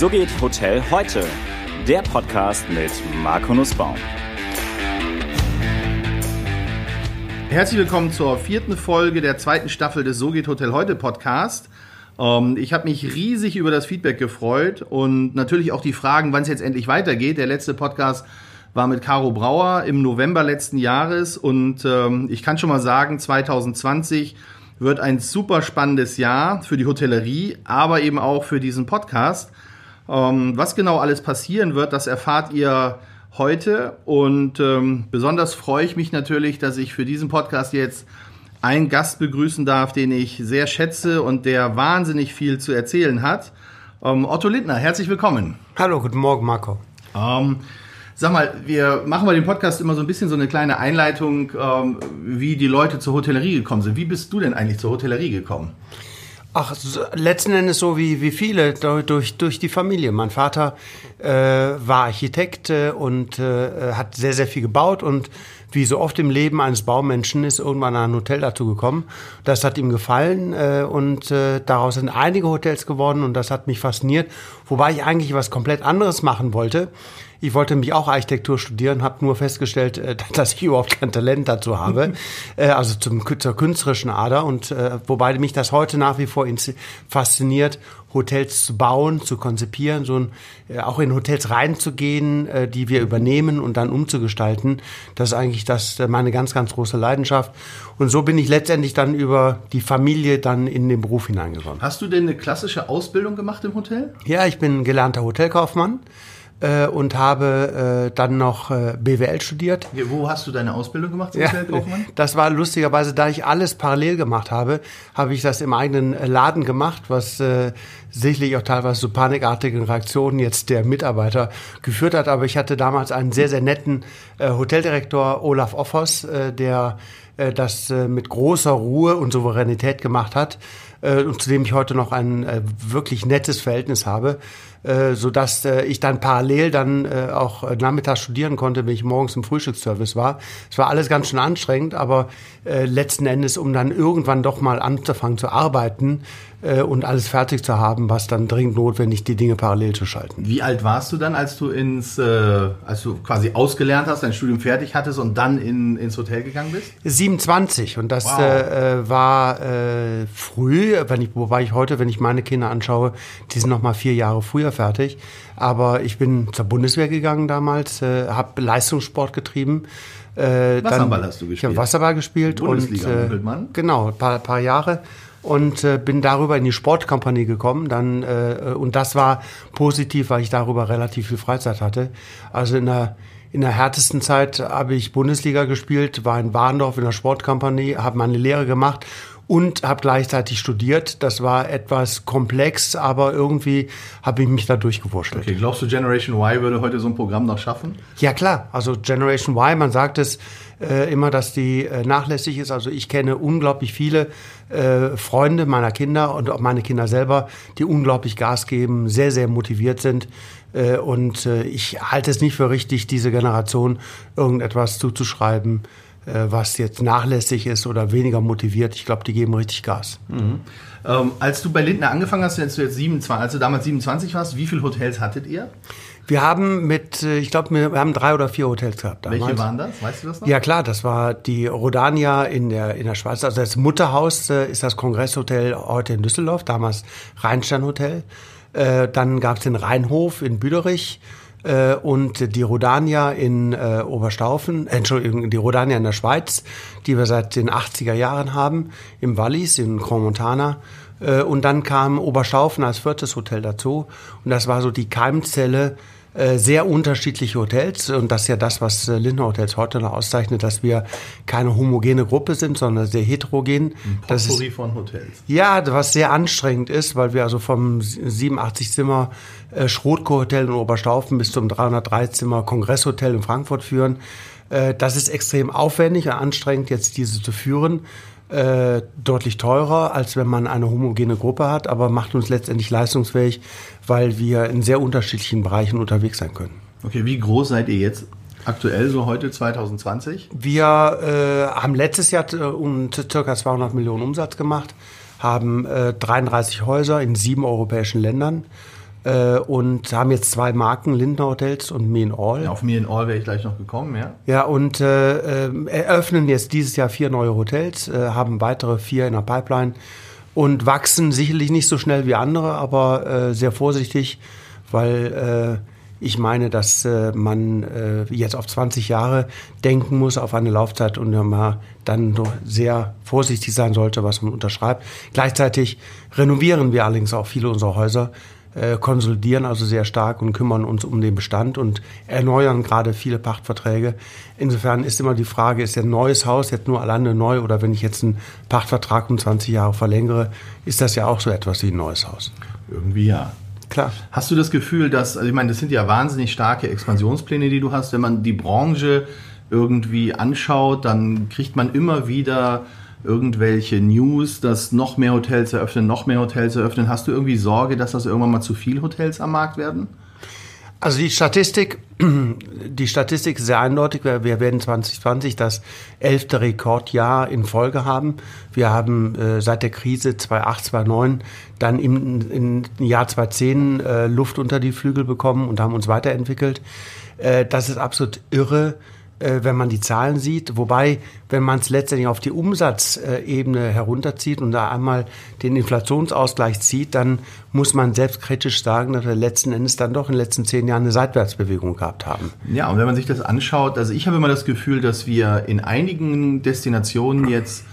So geht Hotel heute. Der Podcast mit Marco Nussbaum. Herzlich willkommen zur vierten Folge der zweiten Staffel des So geht Hotel heute Podcast. Ähm, ich habe mich riesig über das Feedback gefreut und natürlich auch die Fragen, wann es jetzt endlich weitergeht. Der letzte Podcast war mit Caro Brauer im November letzten Jahres und ähm, ich kann schon mal sagen, 2020 wird ein super spannendes Jahr für die Hotellerie, aber eben auch für diesen Podcast. Ähm, was genau alles passieren wird, das erfahrt ihr heute und ähm, besonders freue ich mich natürlich, dass ich für diesen Podcast jetzt einen Gast begrüßen darf, den ich sehr schätze und der wahnsinnig viel zu erzählen hat. Ähm, Otto Lindner, herzlich willkommen. Hallo, guten Morgen, Marco. Ähm, sag mal, wir machen bei dem Podcast immer so ein bisschen so eine kleine Einleitung, ähm, wie die Leute zur Hotellerie gekommen sind. Wie bist du denn eigentlich zur Hotellerie gekommen? Ach, letzten Endes so wie, wie viele, durch, durch die Familie. Mein Vater äh, war Architekt äh, und äh, hat sehr, sehr viel gebaut und wie so oft im Leben eines Baumenschen ist irgendwann ein Hotel dazu gekommen. Das hat ihm gefallen äh, und äh, daraus sind einige Hotels geworden und das hat mich fasziniert, wobei ich eigentlich was komplett anderes machen wollte. Ich wollte mich auch Architektur studieren, habe nur festgestellt, äh, dass ich überhaupt kein Talent dazu habe, äh, also zum, zur künstlerischen Ader. Und äh, wobei mich das heute nach wie vor fasziniert, Hotels zu bauen, zu konzipieren, so ein, auch in Hotels reinzugehen, die wir übernehmen und dann umzugestalten. Das ist eigentlich das meine ganz, ganz große Leidenschaft. Und so bin ich letztendlich dann über die Familie dann in den Beruf hineingekommen. Hast du denn eine klassische Ausbildung gemacht im Hotel? Ja, ich bin gelernter Hotelkaufmann äh, und habe äh, dann noch äh, BWL studiert. Wo hast du deine Ausbildung gemacht zum ja, Hotelkaufmann? Das war lustigerweise, da ich alles parallel gemacht habe, habe ich das im eigenen äh, Laden gemacht, was äh, sicherlich auch teilweise zu so panikartigen Reaktionen jetzt der Mitarbeiter geführt hat. Aber ich hatte damals einen sehr, sehr netten äh, Hoteldirektor, Olaf Offers, äh, der äh, das äh, mit großer Ruhe und Souveränität gemacht hat äh, und zu dem ich heute noch ein äh, wirklich nettes Verhältnis habe äh, so dass äh, ich dann parallel dann äh, auch äh, nachmittags studieren konnte, wenn ich morgens im Frühstücksservice war. Es war alles ganz schön anstrengend, aber äh, letzten Endes, um dann irgendwann doch mal anzufangen zu arbeiten, äh, und alles fertig zu haben, was dann dringend notwendig, die Dinge parallel zu schalten. Wie alt warst du dann, als du ins, äh, als du quasi ausgelernt hast, dein Studium fertig hattest und dann in, ins Hotel gegangen bist? 27 und das wow. äh, war äh, früh, wenn ich, wobei ich heute, wenn ich meine Kinder anschaue, die sind noch mal vier Jahre früher fertig. Aber ich bin zur Bundeswehr gegangen damals, äh, habe Leistungssport getrieben. Äh, Wasserball dann, hast du gespielt? Ich habe Wasserball gespielt Bundesliga, und äh, genau, ein paar, paar Jahre und äh, bin darüber in die Sportkompanie gekommen. Dann äh, und das war positiv, weil ich darüber relativ viel Freizeit hatte. Also in der in der härtesten Zeit habe ich Bundesliga gespielt, war in Warndorf in der Sportkompanie, habe meine Lehre gemacht und habe gleichzeitig studiert. Das war etwas komplex, aber irgendwie habe ich mich da durchgewurschtelt. Okay, glaubst du, Generation Y würde heute so ein Programm noch schaffen? Ja klar, also Generation Y, man sagt es äh, immer, dass die äh, nachlässig ist. Also ich kenne unglaublich viele äh, Freunde meiner Kinder und auch meine Kinder selber, die unglaublich Gas geben, sehr, sehr motiviert sind. Äh, und äh, ich halte es nicht für richtig, diese Generation irgendetwas zuzuschreiben, was jetzt nachlässig ist oder weniger motiviert. Ich glaube, die geben richtig Gas. Mhm. Ähm, als du bei Lindner angefangen hast, als du jetzt 27, als du damals 27 warst, wie viele Hotels hattet ihr? Wir haben mit, äh, ich glaube, wir haben drei oder vier Hotels gehabt damals. Welche waren das? Weißt du das noch? Ja klar, das war die Rodania in der, in der Schweiz. Also das Mutterhaus äh, ist das Kongresshotel heute in Düsseldorf, damals Rheinstein Hotel. Dann gab es den Rheinhof in Büderich äh, und die Rodania in äh, Oberstaufen, äh, Entschuldigung, die Rodania in der Schweiz, die wir seit den 80er Jahren haben, im Wallis, in Grand Montana. Äh, und dann kam Oberstaufen als viertes Hotel dazu. Und das war so die Keimzelle sehr unterschiedliche Hotels und das ist ja das, was äh, Lindner Hotels heute noch auszeichnet, dass wir keine homogene Gruppe sind, sondern sehr heterogen. Ein das ist, von Hotels. Ja, was sehr anstrengend ist, weil wir also vom 87 Zimmer äh, Schrotko-Hotel in Oberstaufen bis zum 303 Zimmer Kongresshotel in Frankfurt führen. Äh, das ist extrem aufwendig und anstrengend, jetzt diese zu führen äh, deutlich teurer, als wenn man eine homogene Gruppe hat, aber macht uns letztendlich leistungsfähig, weil wir in sehr unterschiedlichen Bereichen unterwegs sein können. Okay, wie groß seid ihr jetzt aktuell, so heute 2020? Wir äh, haben letztes Jahr äh, um ca. 200 Millionen Umsatz gemacht, haben äh, 33 Häuser in sieben europäischen Ländern äh, und haben jetzt zwei Marken, Lindner Hotels und Me in All. Ja, auf Me in All wäre ich gleich noch gekommen, ja. Ja, und äh, äh, eröffnen jetzt dieses Jahr vier neue Hotels, äh, haben weitere vier in der Pipeline und wachsen sicherlich nicht so schnell wie andere, aber äh, sehr vorsichtig, weil äh, ich meine, dass man jetzt auf 20 Jahre denken muss, auf eine Laufzeit und man dann doch sehr vorsichtig sein sollte, was man unterschreibt. Gleichzeitig renovieren wir allerdings auch viele unserer Häuser, äh, konsolidieren also sehr stark und kümmern uns um den Bestand und erneuern gerade viele Pachtverträge. Insofern ist immer die Frage, ist ein neues Haus jetzt nur alleine neu oder wenn ich jetzt einen Pachtvertrag um 20 Jahre verlängere, ist das ja auch so etwas wie ein neues Haus. Irgendwie ja. Klar. Hast du das Gefühl, dass, also ich meine, das sind ja wahnsinnig starke Expansionspläne, die du hast. Wenn man die Branche irgendwie anschaut, dann kriegt man immer wieder irgendwelche News, dass noch mehr Hotels eröffnen, noch mehr Hotels eröffnen. Hast du irgendwie Sorge, dass das irgendwann mal zu viele Hotels am Markt werden? Also die Statistik, die Statistik ist sehr eindeutig. Wir, werden 2020 das elfte Rekordjahr in Folge haben. Wir haben äh, seit der Krise 2008, 2009 dann im, im Jahr 2010 äh, Luft unter die Flügel bekommen und haben uns weiterentwickelt. Äh, das ist absolut irre äh, wenn man die Zahlen sieht. Wobei, wenn man es letztendlich auf die Umsatzebene herunterzieht und da einmal den Inflationsausgleich zieht, dann muss man selbstkritisch sagen, dass wir letzten Endes dann doch in den letzten zehn Jahren eine Seitwärtsbewegung gehabt haben. Ja, und wenn man sich das anschaut, also ich habe immer das Gefühl, dass wir in einigen Destinationen jetzt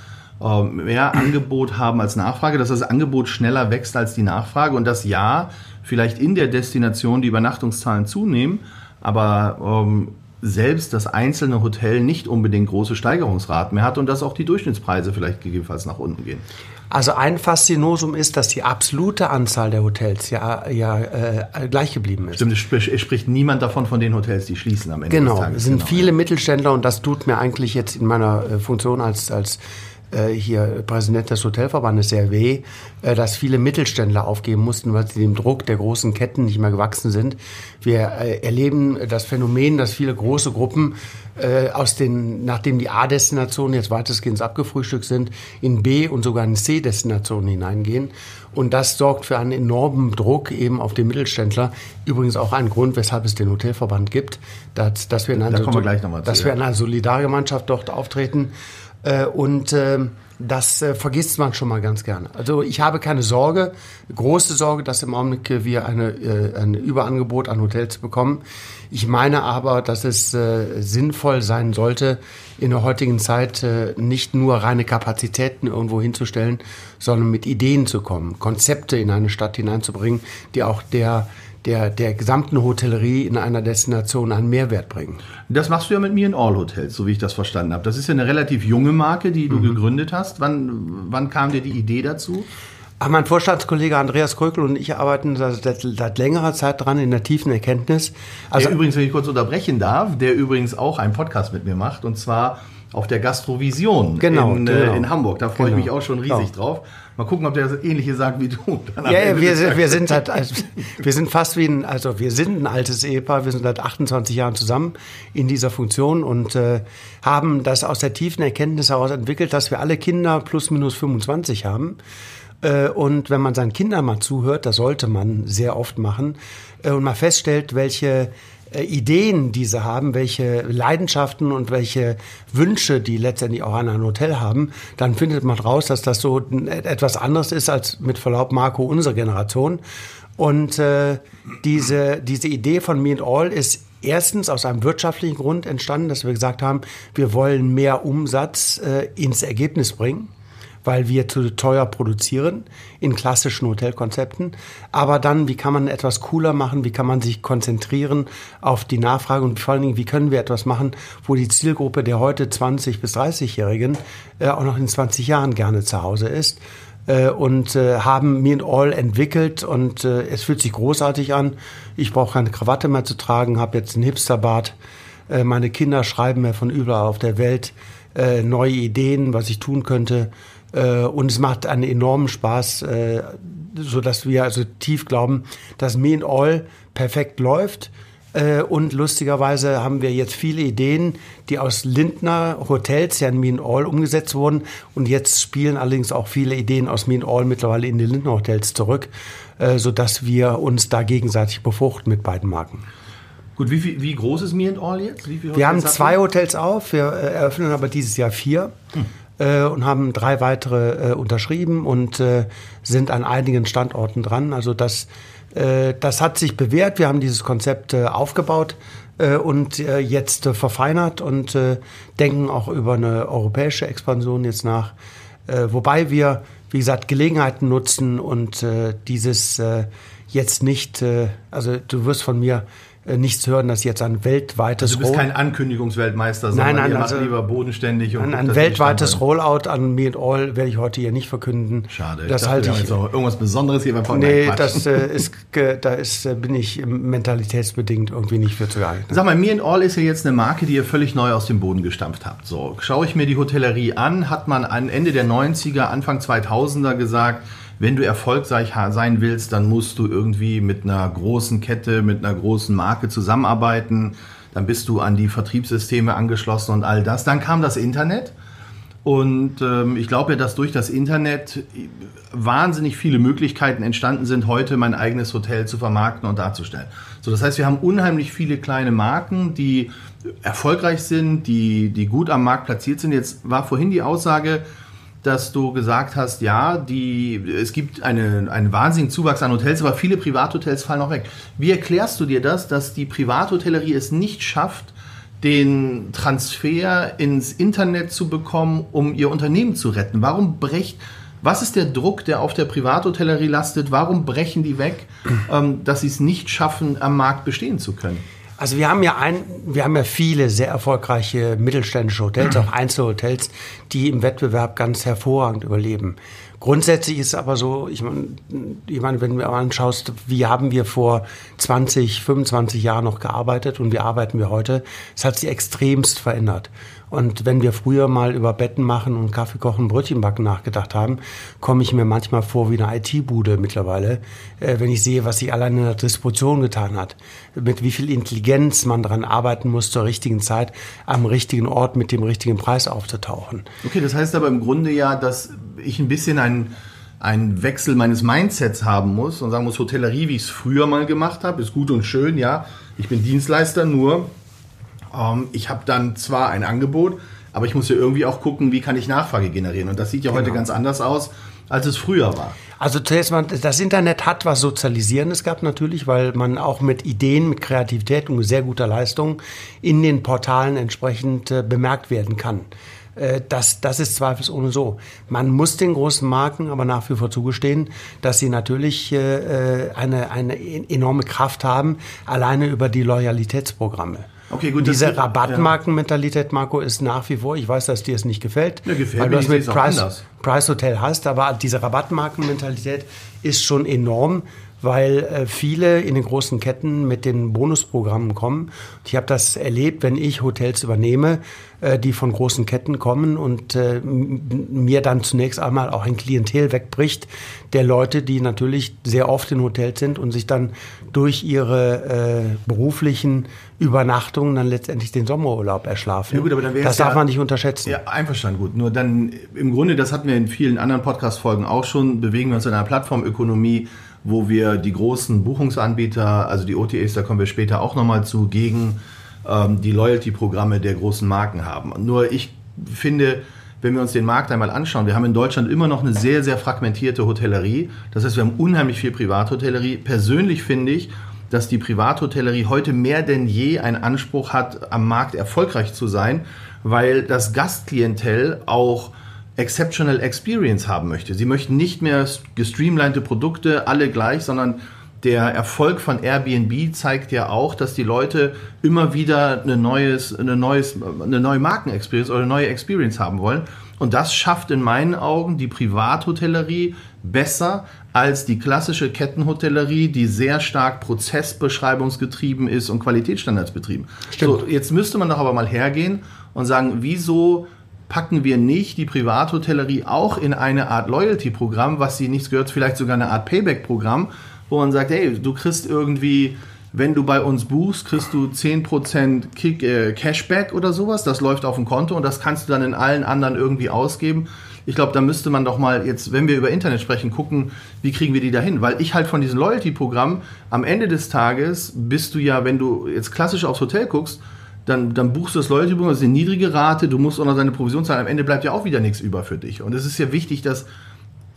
ähm, mehr Angebot haben als Nachfrage, dass das Angebot schneller wächst als die Nachfrage und dass ja, vielleicht in der Destination die Übernachtungszahlen zunehmen, aber ähm, selbst das einzelne Hotel nicht unbedingt große Steigerungsraten mehr hat und dass auch die Durchschnittspreise vielleicht gegebenenfalls nach unten gehen. Also ein Faszinosum ist, dass die absolute Anzahl der Hotels ja, ja äh, gleich geblieben ist. Stimmt, es spricht niemand davon von den Hotels, die schließen am Ende genau, des Tages. Es sind genau, viele. Mittelständler und das tut mir eigentlich jetzt in meiner äh, Funktion als, als hier Präsident des Hotelverbandes sehr weh, äh, dass viele Mittelständler aufgeben mussten, weil sie dem Druck der großen Ketten nicht mehr gewachsen sind. Wir äh, erleben das Phänomen, dass viele große Gruppen aus den, nachdem die A-Destinationen jetzt weitestgehend abgefrühstückt sind, in B- und sogar in C-Destinationen hineingehen. Und das sorgt für einen enormen Druck eben auf den Mittelständler. Übrigens auch ein Grund, weshalb es den Hotelverband gibt, dass, dass wir in einer, da wir dass wir in einer Solidargemeinschaft dort auftreten. Äh, und äh, das äh, vergisst man schon mal ganz gerne. Also ich habe keine Sorge, große Sorge, dass im Augenblick wir eine, äh, ein Überangebot an Hotels bekommen. Ich meine aber, dass es sinnvoll sein sollte, in der heutigen Zeit nicht nur reine Kapazitäten irgendwo hinzustellen, sondern mit Ideen zu kommen, Konzepte in eine Stadt hineinzubringen, die auch der der, der gesamten Hotellerie in einer Destination einen Mehrwert bringen. Das machst du ja mit mir in All Hotels, so wie ich das verstanden habe. Das ist ja eine relativ junge Marke, die du mhm. gegründet hast. Wann, wann kam dir die Idee dazu? Ach, mein Vorstandskollege Andreas Krökel und ich arbeiten seit, seit, längerer Zeit dran in der tiefen Erkenntnis. Also der übrigens, wenn ich kurz unterbrechen darf, der übrigens auch einen Podcast mit mir macht und zwar auf der Gastrovision genau, in, genau. Äh, in Hamburg. Da freue genau. ich mich auch schon riesig genau. drauf. Mal gucken, ob der das Ähnliche sagt wie du. ja, ja wir, sind, wir sind halt, also, wir sind fast wie ein, also wir sind ein altes Ehepaar. Wir sind seit 28 Jahren zusammen in dieser Funktion und äh, haben das aus der tiefen Erkenntnis heraus entwickelt, dass wir alle Kinder plus minus 25 haben. Äh, und wenn man seinen Kindern mal zuhört, das sollte man sehr oft machen, äh, und mal feststellt, welche äh, Ideen diese haben, welche Leidenschaften und welche Wünsche die letztendlich auch an ein Hotel haben, dann findet man raus, dass das so etwas anderes ist als mit Verlaub Marco unsere Generation. Und äh, diese, diese Idee von Me and All ist erstens aus einem wirtschaftlichen Grund entstanden, dass wir gesagt haben, wir wollen mehr Umsatz äh, ins Ergebnis bringen weil wir zu teuer produzieren in klassischen Hotelkonzepten. Aber dann, wie kann man etwas cooler machen? Wie kann man sich konzentrieren auf die Nachfrage? Und vor allen Dingen, wie können wir etwas machen, wo die Zielgruppe der heute 20- bis 30-Jährigen äh, auch noch in 20 Jahren gerne zu Hause ist? Äh, und äh, haben Me and All entwickelt und äh, es fühlt sich großartig an. Ich brauche keine Krawatte mehr zu tragen, habe jetzt einen Hipsterbart. Äh, meine Kinder schreiben mir von überall auf der Welt neue Ideen, was ich tun könnte. Äh, und es macht einen enormen Spaß, äh, so dass wir also tief glauben, dass Me and All perfekt läuft. Äh, und lustigerweise haben wir jetzt viele Ideen, die aus Lindner Hotels ja in Me and All umgesetzt wurden. Und jetzt spielen allerdings auch viele Ideen aus Me and All mittlerweile in die Lindner Hotels zurück. äh, sodass wir uns da gegenseitig befruchten mit beiden Marken. Gut, wie, wie groß ist Me and All jetzt? wir haben zwei Hotels auf, wir äh, eröffnen aber dieses Jahr vier. Hm. Äh, und haben drei weitere äh, unterschrieben und äh, sind an einigen Standorten dran. Also das, äh, das hat sich bewährt. Wir haben dieses Konzept äh, aufgebaut und jetzt verfeinert und denken auch über eine europäische Expansion jetzt nach. wobei wir, wie gesagt, Gelegenheiten nutzen und dieses jetzt nicht, also du wirst von mir äh, nichts hören, dass jetzt ein weltweites also Du bist kein Ankündigungsweltmeister, sondern nein, nein, ihr also, lieber bodenständig. Und ein, ein weltweites Rollout an Me and All werde ich heute hier nicht verkünden. Schade. Das ich halte ich. Jetzt auch irgendwas Besonderes hier beim Podcast. Nee, das äh, ist, da ist, äh, bin ich mentalitätsbedingt irgendwie nicht für zu geeignet. Sag mal, Me and All ist ja jetzt eine Marke, die ihr völlig neu aus dem Boden gestampft habt. So, schaue ich mir die Hotellerie an, hat man an Ende der 90er, Anfang 2000er gesagt, wenn du erfolgreich sein willst, dann musst du irgendwie mit einer großen Kette, mit einer großen Marke zusammenarbeiten. Dann bist du an die Vertriebssysteme angeschlossen und all das. Dann kam das Internet. Und ähm, ich glaube ja, dass durch das Internet wahnsinnig viele Möglichkeiten entstanden sind, heute mein eigenes Hotel zu vermarkten und darzustellen. So, das heißt, wir haben unheimlich viele kleine Marken, die erfolgreich sind, die, die gut am Markt platziert sind. Jetzt war vorhin die Aussage, dass du gesagt hast, ja, die, es gibt eine, einen wahnsinnigen Zuwachs an Hotels, aber viele Privathotels fallen auch weg. Wie erklärst du dir das, dass die Privathotellerie es nicht schafft, den Transfer ins Internet zu bekommen, um ihr Unternehmen zu retten? Warum brecht, was ist der Druck, der auf der Privathotellerie lastet? Warum brechen die weg, ähm, dass sie es nicht schaffen, am Markt bestehen zu können? Also wir haben ja ein, wir haben ja viele sehr erfolgreiche mittelständische Hotels, auch Einzelhotels, die im Wettbewerb ganz hervorragend überleben. Grundsätzlich ist es aber so, ich meine, ich meine, wenn du anschaust, wie haben wir vor 20, 25 Jahren noch gearbeitet und wie arbeiten wir heute, es hat sich extremst verändert. Und wenn wir früher mal über Betten machen und Kaffee kochen, Brötchen backen nachgedacht haben, komme ich mir manchmal vor wie eine IT-Bude mittlerweile, äh, wenn ich sehe, was sich allein in der Distribution getan hat, mit wie viel Intelligenz man daran arbeiten muss, zur richtigen Zeit am richtigen Ort mit dem richtigen Preis aufzutauchen. Okay, das heißt aber im Grunde ja, dass ich ein bisschen ein einen Wechsel meines Mindsets haben muss und sagen muss, Hotellerie, wie ich es früher mal gemacht habe, ist gut und schön, ja. Ich bin Dienstleister, nur ähm, ich habe dann zwar ein Angebot, aber ich muss ja irgendwie auch gucken, wie kann ich Nachfrage generieren. Und das sieht ja genau. heute ganz anders aus, als es früher war. Also zuerst mal, das Internet hat was Sozialisierendes gehabt natürlich, weil man auch mit Ideen, mit Kreativität und sehr guter Leistung in den Portalen entsprechend äh, bemerkt werden kann. Äh, das, das ist zweifelsohne so. Man muss den großen Marken aber nach wie vor zugestehen, dass sie natürlich äh, eine, eine enorme Kraft haben, alleine über die Loyalitätsprogramme. Okay, gut. Diese Rabattmarkenmentalität, Marco, ist nach wie vor, ich weiß, dass dir es nicht gefällt, ja, gefällt weil du das mit Price, Price Hotel hast, aber diese Rabattmarkenmentalität ist schon enorm weil äh, viele in den großen Ketten mit den Bonusprogrammen kommen. Ich habe das erlebt, wenn ich Hotels übernehme, äh, die von großen Ketten kommen und äh, mir dann zunächst einmal auch ein Klientel wegbricht der Leute, die natürlich sehr oft in Hotels sind und sich dann durch ihre äh, beruflichen Übernachtungen dann letztendlich den Sommerurlaub erschlafen. Ja gut, aber dann das darf ja, man nicht unterschätzen. Ja, einverstanden, gut. Nur dann im Grunde, das hatten wir in vielen anderen Podcast-Folgen auch schon, bewegen wir uns in einer Plattformökonomie, wo wir die großen Buchungsanbieter, also die OTAs, da kommen wir später auch nochmal zu, gegen ähm, die Loyalty-Programme der großen Marken haben. Nur ich finde, wenn wir uns den Markt einmal anschauen, wir haben in Deutschland immer noch eine sehr, sehr fragmentierte Hotellerie. Das heißt, wir haben unheimlich viel Privathotellerie. Persönlich finde ich, dass die Privathotellerie heute mehr denn je einen Anspruch hat, am Markt erfolgreich zu sein, weil das Gastklientel auch Exceptional Experience haben möchte. Sie möchten nicht mehr gestreamlinete Produkte, alle gleich, sondern der Erfolg von Airbnb zeigt ja auch, dass die Leute immer wieder eine, neues, eine, neues, eine neue Markenexperience oder eine neue Experience haben wollen. Und das schafft in meinen Augen die Privathotellerie besser als die klassische Kettenhotellerie, die sehr stark prozessbeschreibungsgetrieben ist und Qualitätsstandards betrieben. Stimmt. So, jetzt müsste man doch aber mal hergehen und sagen, wieso packen wir nicht die Privathotellerie auch in eine Art Loyalty-Programm, was sie nichts gehört, vielleicht sogar eine Art Payback-Programm, wo man sagt, hey, du kriegst irgendwie, wenn du bei uns buchst, kriegst du 10% Kick, äh, Cashback oder sowas, das läuft auf dem Konto und das kannst du dann in allen anderen irgendwie ausgeben. Ich glaube, da müsste man doch mal jetzt, wenn wir über Internet sprechen, gucken, wie kriegen wir die dahin? Weil ich halt von diesem Loyalty-Programm am Ende des Tages bist du ja, wenn du jetzt klassisch aufs Hotel guckst, dann, dann buchst du das Loyalty-Programm, das ist eine niedrige Rate, du musst auch noch deine Provision zahlen, am Ende bleibt ja auch wieder nichts über für dich. Und es ist ja wichtig, dass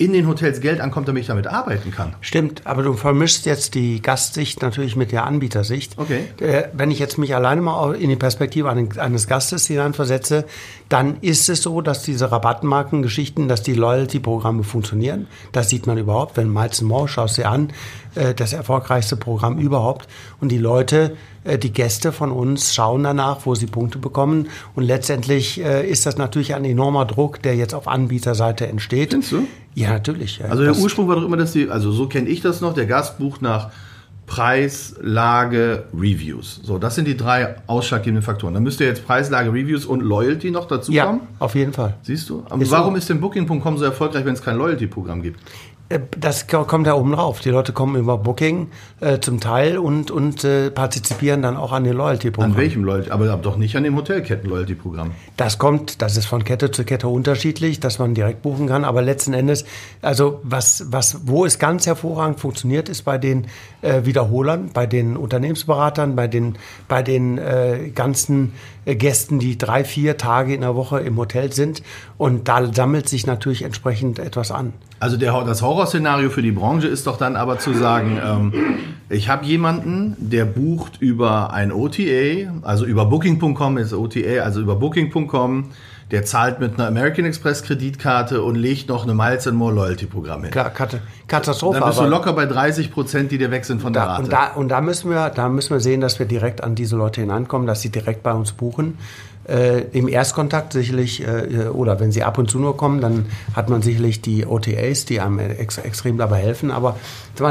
in den Hotels Geld ankommt, damit ich damit arbeiten kann. Stimmt, aber du vermischst jetzt die Gastsicht natürlich mit der Anbietersicht. Okay. Äh, wenn ich jetzt mich alleine mal in die Perspektive eines Gastes hineinversetze, dann ist es so, dass diese Rabattmarkengeschichten, dass die Loyalty-Programme funktionieren. Das sieht man überhaupt. Wenn Miles More schaust dir an, äh, das erfolgreichste Programm überhaupt. Und die Leute, die Gäste von uns schauen danach, wo sie Punkte bekommen. Und letztendlich ist das natürlich ein enormer Druck, der jetzt auf Anbieterseite entsteht. Findest du? Ja, natürlich. Also der Ursprung war doch immer, dass die, also so kenne ich das noch, der Gast bucht nach Preis, Lage, Reviews. So, das sind die drei ausschlaggebenden Faktoren. Dann müsste jetzt Preis, Lage, Reviews und Loyalty noch dazu ja, kommen. auf jeden Fall. Siehst du? Ist warum so. ist denn Booking.com so erfolgreich, wenn es kein Loyalty-Programm gibt? Äh, Das kommt da oben drauf. Die Leute kommen über Booking äh, zum Teil und, und äh, partizipieren dann auch an den An Loyalty-Programmen. welchem Loyalty? Aber doch nicht an dem Hotelketten-Loyalty-Programm. Das kommt, das ist von Kette zu Kette unterschiedlich, dass man direkt buchen kann. Aber letzten Endes, also was, was, wo es ganz hervorragend funktioniert, ist bei den äh, Wiederholern, bei den Unternehmensberatern, bei den, bei den äh, ganzen Gästen, die drei, vier Tage in der Woche im Hotel sind. Und da sammelt sich natürlich entsprechend etwas an. Also der, das Horrorszenario für die Branche ist doch dann aber zu sagen, ähm, ich habe jemanden, der bucht über ein OTA, also über Booking.com ist OTA, also über Booking.com, der zahlt mit einer American Express Kreditkarte und legt noch eine Miles and More Loyalty Programm hin. Klar, Kat- Katastrophe. Dann bist du locker bei 30 Prozent, die dir weg sind von der Da, Rate. und, da, und da müssen wir, da müssen wir sehen, dass wir direkt an diese Leute hineinkommen, dass sie direkt bei uns buchen. Äh, Im Erstkontakt sicherlich, äh, oder wenn sie ab und zu nur kommen, dann hat man sicherlich die OTAs, die einem ex extrem dabei helfen. Aber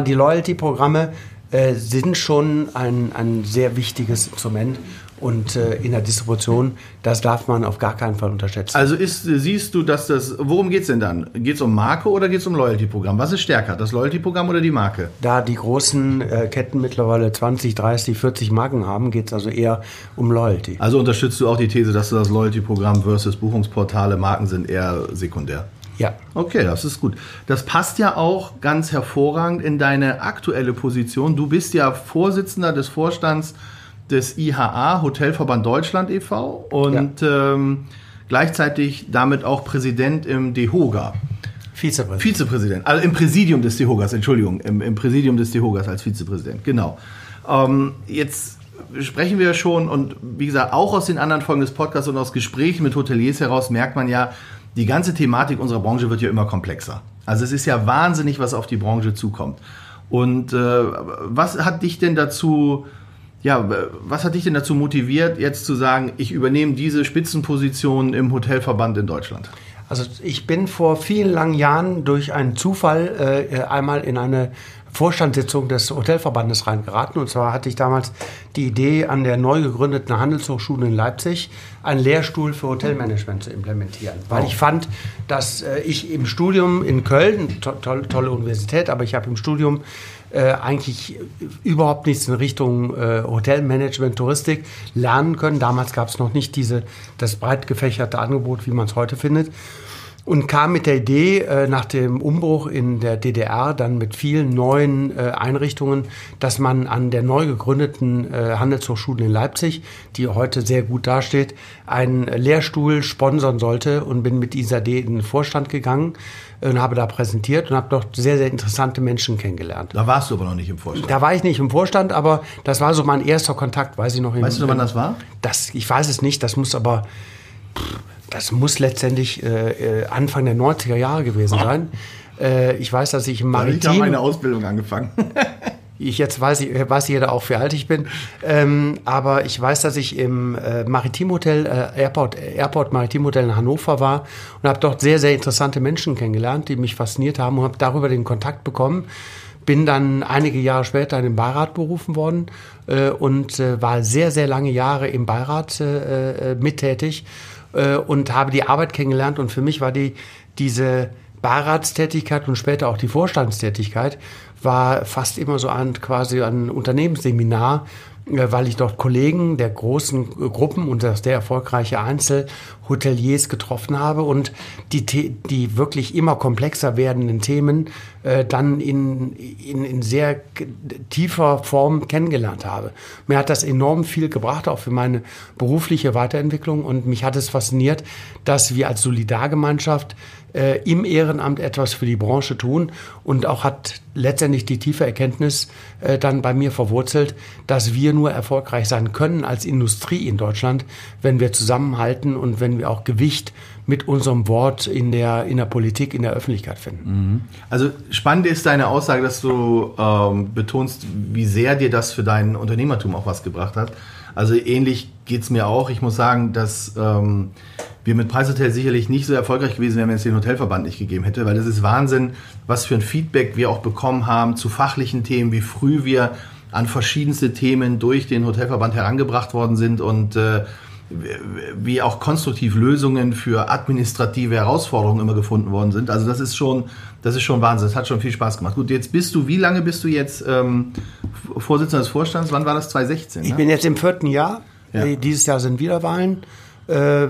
die Loyalty-Programme äh, sind schon ein, ein sehr wichtiges Instrument. Und äh, in der Distribution, das darf man auf gar keinen Fall unterschätzen. Also ist, siehst du, dass das, worum geht's denn dann? Geht's um Marke oder geht's um Loyalty-Programm? Was ist stärker, das Loyalty-Programm oder die Marke? Da die großen äh, Ketten mittlerweile 20, 30, 40 Marken haben, geht es also eher um Loyalty. Also unterstützt du auch die These, dass das Loyalty-Programm versus Buchungsportale, Marken sind eher sekundär? Ja. Okay, das ist gut. Das passt ja auch ganz hervorragend in deine aktuelle Position. Du bist ja Vorsitzender des Vorstands des IHA, Hotelverband Deutschland e.V. und ähm, gleichzeitig damit auch Präsident im DEHOGA. Vizepräsident. Vizepräsident, also im Präsidium des DEHOGAs, Entschuldigung, im, im Präsidium des DEHOGAs als Vizepräsident, genau. Ähm, jetzt sprechen wir schon und wie gesagt, auch aus den anderen Folgen des Podcasts und aus Gesprächen mit Hoteliers heraus merkt man ja, die ganze Thematik unserer Branche wird ja immer komplexer. Also es ist ja wahnsinnig, was auf die Branche zukommt. Und äh, was hat dich denn dazu, ja, was hat dich denn dazu motiviert, jetzt zu sagen, ich übernehme diese Spitzenposition im Hotelverband in Deutschland? Also ich bin vor vielen langen Jahren durch einen Zufall äh, einmal in eine Vorstandssitzung des Hotelverbandes reingeraten. Und zwar hatte ich damals die Idee, an der neu gegründeten Handelshochschule in Leipzig einen Lehrstuhl für Hotelmanagement zu implementieren. Weil ich fand, dass äh, ich im Studium in Köln, to tolle Universität, aber ich habe im Studium äh, eigentlich überhaupt nichts in Richtung äh, Hotelmanagement, Touristik lernen können. Damals gab es noch nicht diese, das breit gefächerte Angebot, wie man es heute findet. Und kam mit der Idee, äh, nach dem Umbruch in der DDR, dann mit vielen neuen äh, Einrichtungen, dass man an der neu gegründeten äh, Handelshochschule in Leipzig, die heute sehr gut dasteht, einen Lehrstuhl sponsern sollte und bin mit dieser Idee in den Vorstand gegangen und habe da präsentiert und habe dort sehr, sehr interessante Menschen kennengelernt. Da warst du aber noch nicht im Vorstand. Da war ich nicht im Vorstand, aber das war so mein erster Kontakt, weiß ich noch. Weißt du, wann das war? Das, ich weiß es nicht, das muss aber, pff, das muss letztendlich äh, äh, Anfang der 90er Jahre gewesen sein. Äh, ich weiß, dass ich im Ich habe Maritim, meine Ausbildung angefangen. ich jetzt weiß ich, weiß jeder auch, wie alt ich bin, ähm, aber ich weiß, dass ich im äh, Maritimhotel, äh, Airport, Airport Maritimhotel in Hannover war und habe dort sehr, sehr interessante Menschen kennengelernt, die mich fasziniert haben und habe darüber den Kontakt bekommen. Bin dann einige Jahre später in den Beirat berufen worden äh, und äh, war sehr, sehr lange Jahre im Beirat äh, äh, mittätig äh, und habe die Arbeit kennengelernt. Und für mich war die diese Beiratstätigkeit und später auch die Vorstandstätigkeit war fast immer so ein quasi ein Unternehmensseminar, weil ich dort Kollegen der großen Gruppen und sehr erfolgreiche Einzelhoteliers getroffen habe und die, die wirklich immer komplexer werdenden Themen äh, dann in, in, in sehr tiefer Form kennengelernt habe. Mir hat das enorm viel gebracht, auch für meine berufliche Weiterentwicklung und mich hat es fasziniert, dass wir als Solidargemeinschaft äh, im Ehrenamt etwas für die Branche tun und auch hat letztendlich die tiefe Erkenntnis äh, dann bei mir verwurzelt, dass wir nur erfolgreich sein können als Industrie in Deutschland, wenn wir zusammenhalten und wenn wir auch Gewicht mit unserem Wort in der, in der Politik, in der Öffentlichkeit finden. Mhm. Also spannend ist deine Aussage, dass du ähm, betonst, wie sehr dir das für dein Unternehmertum auch was gebracht hat. Also ähnlich geht es mir auch. Ich muss sagen, dass ähm, wir mit Preishotel sicherlich nicht so erfolgreich gewesen wären, wenn es den Hotelverband nicht gegeben hätte, weil es ist Wahnsinn, was für ein Feedback wir auch bekommen haben zu fachlichen Themen, wie früh wir an verschiedenste Themen durch den Hotelverband herangebracht worden sind und äh, wie auch konstruktiv Lösungen für administrative Herausforderungen immer gefunden worden sind. Also das ist schon, das ist schon Wahnsinn. Das hat schon viel Spaß gemacht. Gut, jetzt bist du, wie lange bist du jetzt ähm, Vorsitzender des Vorstands? Wann war das? 2016? Ne? Ich bin jetzt im vierten Jahr. Ja. Dieses Jahr sind Wiederwahlen. Äh,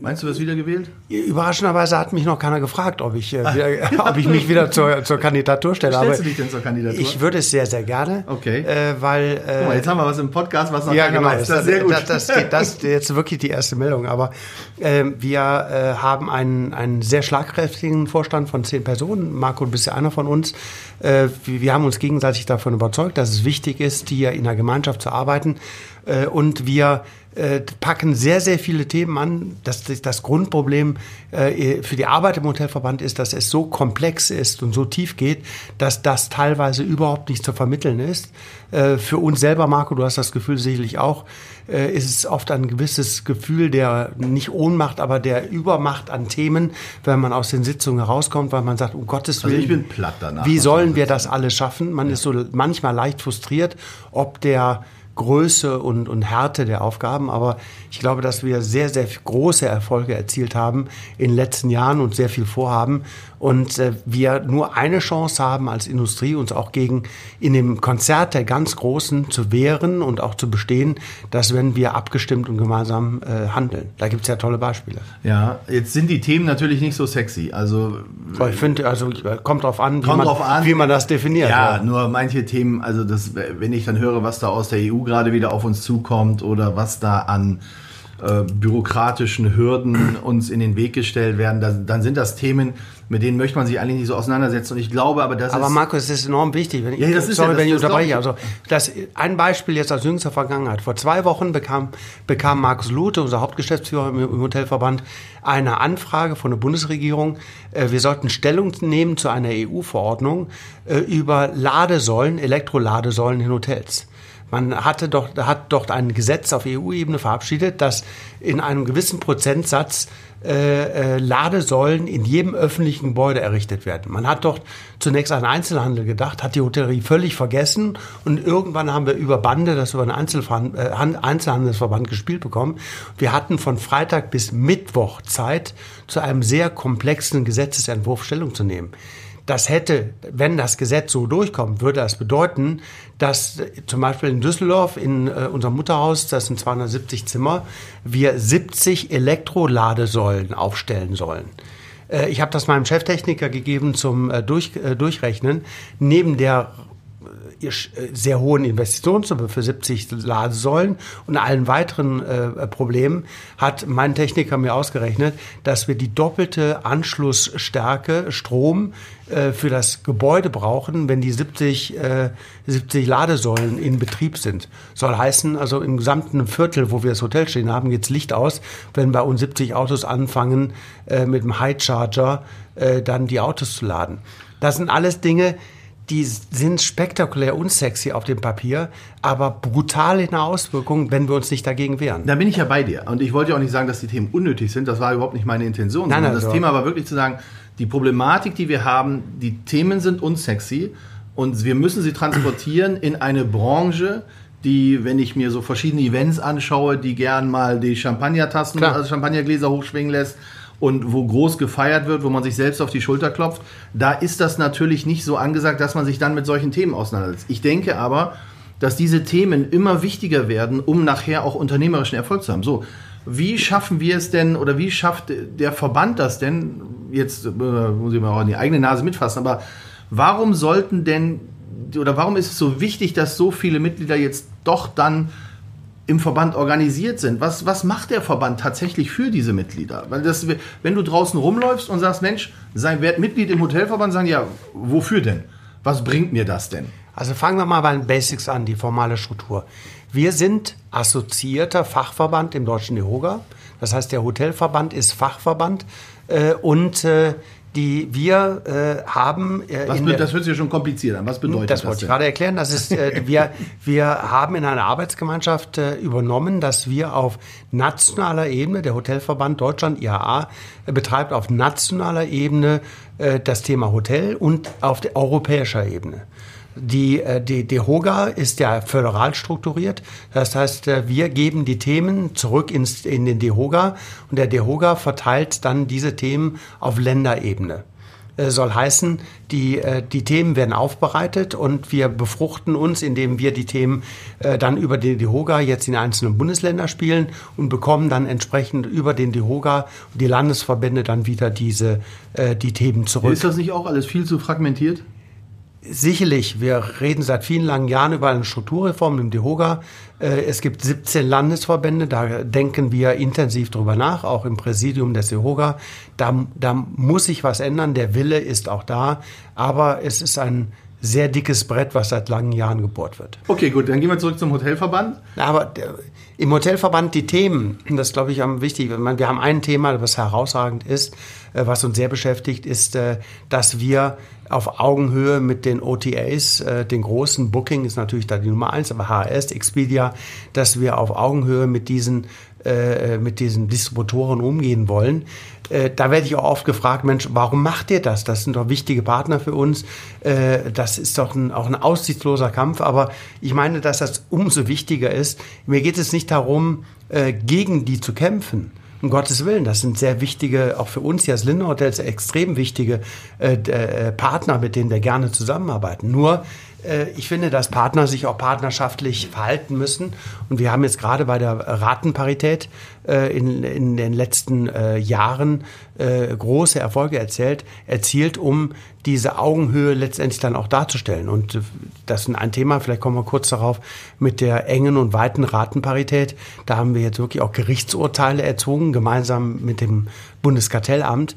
Meinst du, wirst wieder gewählt? Überraschenderweise hat mich noch keiner gefragt, ob ich, äh, wieder, ob ich mich wieder zur, zur Kandidatur stelle. Stellst du dich denn zur Kandidatur? Ich würde es sehr, sehr gerne. Okay. Äh, weil, äh, Guck mal, jetzt haben wir was im Podcast, was noch ja, keiner genau, weiß. Das ist sehr gut. Das, das, das, ist jetzt wirklich die erste Meldung. Aber äh, wir äh, haben einen, einen sehr schlagkräftigen Vorstand von zehn Personen. Marco, du bist ja einer von uns. Äh, wir haben uns gegenseitig davon überzeugt, dass es wichtig ist, hier in der Gemeinschaft zu arbeiten. Äh, und wir äh, packen sehr, sehr viele Themen an. Das, das Grundproblem äh, für die Arbeit im Hotelverband ist, dass es so komplex ist und so tief geht, dass das teilweise überhaupt nicht zu vermitteln ist. Äh, für uns selber, Marco, du hast das Gefühl sicherlich auch, ist es oft ein gewisses Gefühl der nicht Ohnmacht, aber der Übermacht an Themen, wenn man aus den Sitzungen herauskommt, weil man sagt, um Gottes Willen, also ich bin platt danach. Wie sollen wir das alles schaffen? Man ja. ist so manchmal leicht frustriert, ob der Größe und, und Härte der Aufgaben. Aber ich glaube, dass wir sehr, sehr große Erfolge erzielt haben in den letzten Jahren und sehr viel vorhaben. Und äh, wir nur eine Chance haben als Industrie, uns auch gegen in dem Konzert der ganz Großen zu wehren und auch zu bestehen, dass wenn wir abgestimmt und gemeinsam äh, handeln. Da gibt es ja tolle Beispiele. Ja, jetzt sind die Themen natürlich nicht so sexy. Also ich finde, also kommt drauf an, wie, man, drauf an. wie man das definiert. Ja, ja, nur manche Themen, also das, wenn ich dann höre, was da aus der EU gerade wieder auf uns zukommt oder was da an äh, bürokratischen Hürden uns in den Weg gestellt werden, dann, dann sind das Themen, mit denen möchte man sich eigentlich nicht so auseinandersetzen. Und ich glaube aber, das aber ist. Aber Markus, das ist enorm wichtig. Wenn ich, ja, das ist sorry, ja, wenn ich unterbreche. Also, das, ein Beispiel jetzt aus jüngster Vergangenheit. Vor zwei Wochen bekam, bekam Markus Lute, unser Hauptgeschäftsführer im, im Hotelverband, eine Anfrage von der Bundesregierung. Äh, wir sollten Stellung nehmen zu einer EU-Verordnung äh, über Ladesäulen, Elektroladesäulen in Hotels. Man hatte doch, hat dort ein Gesetz auf EU-Ebene verabschiedet, dass in einem gewissen Prozentsatz äh, äh, Ladesäulen in jedem öffentlichen Gebäude errichtet werden. Man hat dort zunächst an Einzelhandel gedacht, hat die Hotellerie völlig vergessen und irgendwann haben wir über Bande das über einen Einzelverband, äh, Einzelhandelsverband gespielt bekommen. Wir hatten von Freitag bis Mittwoch Zeit, zu einem sehr komplexen Gesetzesentwurf Stellung zu nehmen. Das hätte, wenn das Gesetz so durchkommt, würde das bedeuten, dass zum Beispiel in Düsseldorf, in äh, unserem Mutterhaus, das sind 270 Zimmer, wir 70 Elektroladesäulen aufstellen sollen. Äh, ich habe das meinem Cheftechniker gegeben zum äh, Durch, äh, Durchrechnen. Neben der äh, sehr hohen Investitionssumme für 70 Ladesäulen und allen weiteren äh, Problemen hat mein Techniker mir ausgerechnet, dass wir die doppelte Anschlussstärke Strom äh, für das Gebäude brauchen, wenn die 70, äh, 70 Ladesäulen in Betrieb sind. Soll heißen, also im gesamten Viertel, wo wir das Hotel stehen haben, geht's Licht aus, wenn bei uns 70 Autos anfangen, äh, mit dem High Charger äh, dann die Autos zu laden. Das sind alles Dinge, die sind spektakulär unsexy auf dem Papier, aber brutal in der Auswirkung, wenn wir uns nicht dagegen wehren. Da bin ich ja bei dir. Und ich wollte ja auch nicht sagen, dass die Themen unnötig sind. Das war überhaupt nicht meine Intention. Nein, nein, das Thema war wirklich zu sagen, die Problematik, die wir haben, die Themen sind unsexy und wir müssen sie transportieren in eine Branche, die, wenn ich mir so verschiedene Events anschaue, die gern mal die Champagnertassen, also Champagnergläser hochschwingen lässt und wo groß gefeiert wird, wo man sich selbst auf die Schulter klopft, da ist das natürlich nicht so angesagt, dass man sich dann mit solchen Themen auseinandersetzt. Ich denke aber, dass diese Themen immer wichtiger werden, um nachher auch unternehmerischen Erfolg zu haben. So, wie schaffen wir es denn oder wie schafft der Verband das denn? Jetzt äh, muss ich mal auch in die eigene Nase mitfassen, aber warum sollten denn oder warum ist es so wichtig, dass so viele Mitglieder jetzt doch dann im Verband organisiert sind. Was, was macht der Verband tatsächlich für diese Mitglieder? Weil das, wenn du draußen rumläufst und sagst, Mensch, sei, werd Mitglied im Hotelverband, sagen ja, wofür denn? Was bringt mir das denn? Also fangen wir mal bei den Basics an, die formale Struktur. Wir sind assoziierter Fachverband im Deutschen DEHOGA. Das heißt, der Hotelverband ist Fachverband äh, und äh, die wir äh, haben. Äh, Was, das hört sich ja schon kompliziert an. Was bedeutet das? Das wollte ich gerade erklären. Das ist, äh, wir, wir haben in einer Arbeitsgemeinschaft äh, übernommen, dass wir auf nationaler Ebene, der Hotelverband Deutschland, IAA, äh, betreibt auf nationaler Ebene äh, das Thema Hotel und auf der europäischer Ebene. Die, äh, die, die HOGA ist ja föderal strukturiert. Das heißt, äh, wir geben die Themen zurück ins, in den DEHOGA und der DEHOGA verteilt dann diese Themen auf Länderebene. Äh, soll heißen, die, die Themen werden aufbereitet und wir befruchten uns, indem wir die Themen dann über den DEHOGA jetzt in einzelnen Bundesländer spielen und bekommen dann entsprechend über den DEHOGA und die Landesverbände dann wieder diese, die Themen zurück. Ist das nicht auch alles viel zu fragmentiert? Sicherlich, wir reden seit vielen langen Jahren über eine Strukturreform im DEHOGA. Äh, es gibt 17 Landesverbände, da denken wir intensiv drüber nach, auch im Präsidium des DEHOGA. Da, da muss sich was ändern, der Wille ist auch da, aber es ist ein sehr dickes Brett, was seit langen Jahren gebohrt wird. Okay, gut, dann gehen wir zurück zum Hotelverband. Aber der, im Hotelverband die Themen, das glaube ich am wichtigsten. Wir haben ein Thema, was herausragend ist, äh, was uns sehr beschäftigt, ist, äh, dass wir auf Augenhöhe mit den OTAs, äh, den großen Booking ist natürlich da die Nummer eins, aber HRS, Expedia, dass wir auf Augenhöhe mit diesen mit diesen Distributoren umgehen wollen. Da werde ich auch oft gefragt, Mensch, warum macht ihr das? Das sind doch wichtige Partner für uns. Das ist doch ein, auch ein aussichtsloser Kampf. Aber ich meine, dass das umso wichtiger ist. Mir geht es nicht darum, gegen die zu kämpfen, um Gottes Willen, das sind sehr wichtige, auch für uns hier als Linde Hotels, extrem wichtige äh, äh, Partner, mit denen wir gerne zusammenarbeiten. Nur äh, ich finde, dass Partner sich auch partnerschaftlich verhalten müssen. Und wir haben jetzt gerade bei der Ratenparität äh, in, in den letzten äh, Jahren große Erfolge erzählt, erzielt, um diese Augenhöhe letztendlich dann auch darzustellen. Und das ist ein Thema, vielleicht kommen wir kurz darauf, mit der engen und weiten Ratenparität. Da haben wir jetzt wirklich auch Gerichtsurteile erzwungen, gemeinsam mit dem Bundeskartellamt.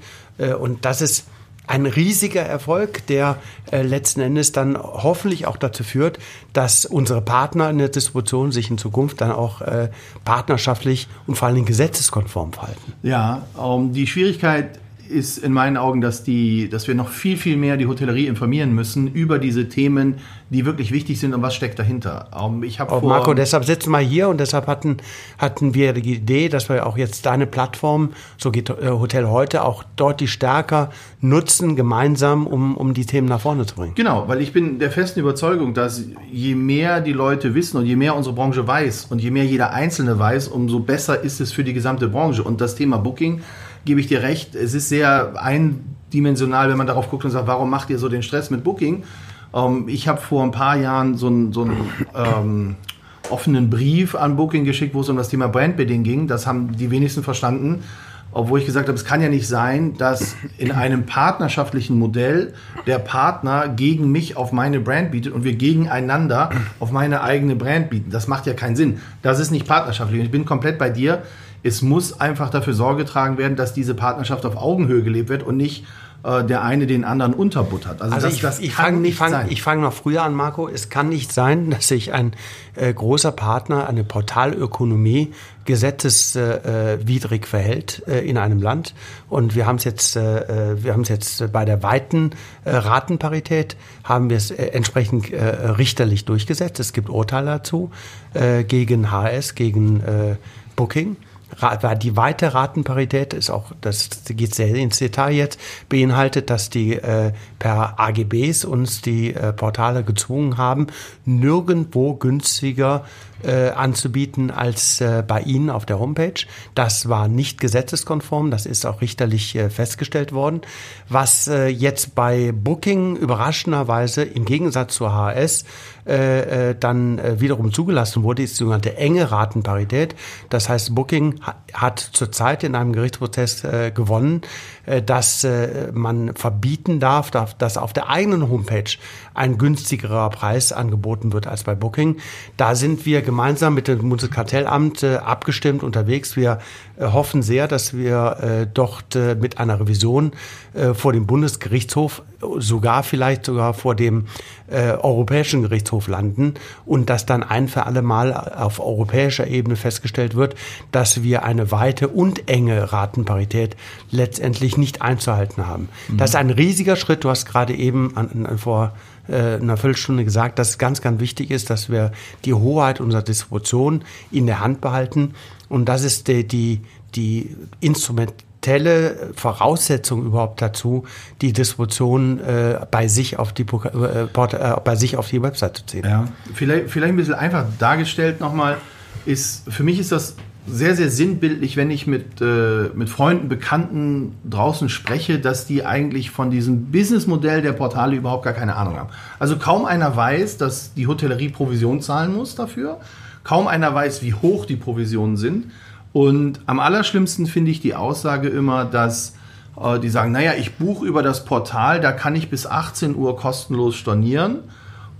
Und das ist ein riesiger Erfolg, der äh, letzten Endes dann hoffentlich auch dazu führt, dass unsere Partner in der Distribution sich in Zukunft dann auch äh, partnerschaftlich und vor allem gesetzeskonform verhalten. Ja, ähm, die Schwierigkeit ist in meinen Augen, dass, die, dass wir noch viel, viel mehr die Hotellerie informieren müssen über diese Themen, die wirklich wichtig sind und was steckt dahinter. Um, ich habe vor Marco, deshalb sitzen wir hier und deshalb hatten, hatten wir die Idee, dass wir auch jetzt deine Plattform, so geht äh, Hotel heute, auch deutlich stärker nutzen, gemeinsam, um, um die Themen nach vorne zu bringen. Genau, weil ich bin der festen Überzeugung, dass je mehr die Leute wissen und je mehr unsere Branche weiß und je mehr jeder Einzelne weiß, umso besser ist es für die gesamte Branche. Und das Thema Booking gebe ich dir recht, es ist sehr eindimensional, wenn man darauf guckt und sagt, warum macht ihr so den Stress mit Booking? Ähm, ich habe vor ein paar Jahren so einen, so ähm, offenen Brief an Booking geschickt, wo es um das Thema Brandbidding ging. Das haben die wenigsten verstanden. Obwohl ich gesagt habe, es kann ja nicht sein, dass in einem partnerschaftlichen Modell der Partner gegen mich auf meine Brand bietet und wir gegeneinander auf meine eigene Brand bieten. Das macht ja keinen Sinn. Das ist nicht partnerschaftlich. Ich bin komplett bei dir es muss einfach dafür Sorge getragen werden, dass diese Partnerschaft auf Augenhöhe gelebt wird und nicht äh, der eine den anderen unterbuttert. Also, also das, ich, das ich fange fang, fang noch früher an, Marco. Es kann nicht sein, dass sich ein äh, großer Partner, eine Portalökonomie gesetzeswidrig äh, verhält äh, in einem Land. Und wir haben es jetzt, äh, äh, wir haben es jetzt bei der weiten Ratenparität haben wir es entsprechend richterlich durchgesetzt. Es gibt Urteile dazu gegen HS, gegen Booking. Die weite Ratenparität ist auch, das geht sehr ins Detail jetzt, beinhaltet, dass die äh, per AGBs uns die äh, Portale gezwungen haben, nirgendwo günstiger äh, anzubieten als äh, bei Ihnen auf der Homepage. Das war nicht gesetzeskonform, das ist auch richterlich äh, festgestellt worden. Was äh, jetzt bei Booking überraschenderweise im Gegensatz zur HS äh, äh, dann äh, wiederum zugelassen wurde, ist die sogenannte enge Ratenparität. Das heißt, Booking hat zurzeit in einem Gerichtsprozess äh, gewonnen, äh, dass äh, man verbieten darf, darf, dass auf der eigenen Homepage ein günstigerer Preis angeboten wird als bei Booking. Da sind wir gemeinsam mit dem Bundeskartellamt äh, abgestimmt unterwegs. Wir äh, hoffen sehr, dass wir äh, dort mit einer Revision vor dem Bundesgerichtshof, sogar vielleicht sogar vor dem Europäischen Gerichtshof landen und dass dann ein für alle Mal auf europäischer Ebene festgestellt wird, dass wir eine weite und enge Ratenparität letztendlich nicht einzuhalten haben. Mhm. Das ist ein riesiger Schritt. Du hast gerade eben an, an, vor äh, einer Viertelstunde gesagt, dass es ganz, ganz wichtig ist, dass wir die Hoheit unserer Distribution in der Hand behalten. Und das ist die, die, die instrumentelle Voraussetzung überhaupt dazu, die Distribution äh, bei sich auf die äh, äh, bei sich auf die Website zu ziehen. Ja, vielleicht, vielleicht ein bisschen einfach dargestellt nochmal, ist, für mich ist das sehr, sehr sinnbildlich, wenn ich mit, äh, mit Freunden, Bekannten draußen spreche, dass die eigentlich von diesem Businessmodell der Portale überhaupt gar keine Ahnung haben. Also kaum einer weiß, dass die Hotellerie Provision zahlen muss dafür. Kaum einer weiß, wie hoch die Provisionen sind. Und am allerschlimmsten finde ich die Aussage immer, dass äh, die sagen, naja, ich buche über das Portal, da kann ich bis 18 Uhr kostenlos stornieren.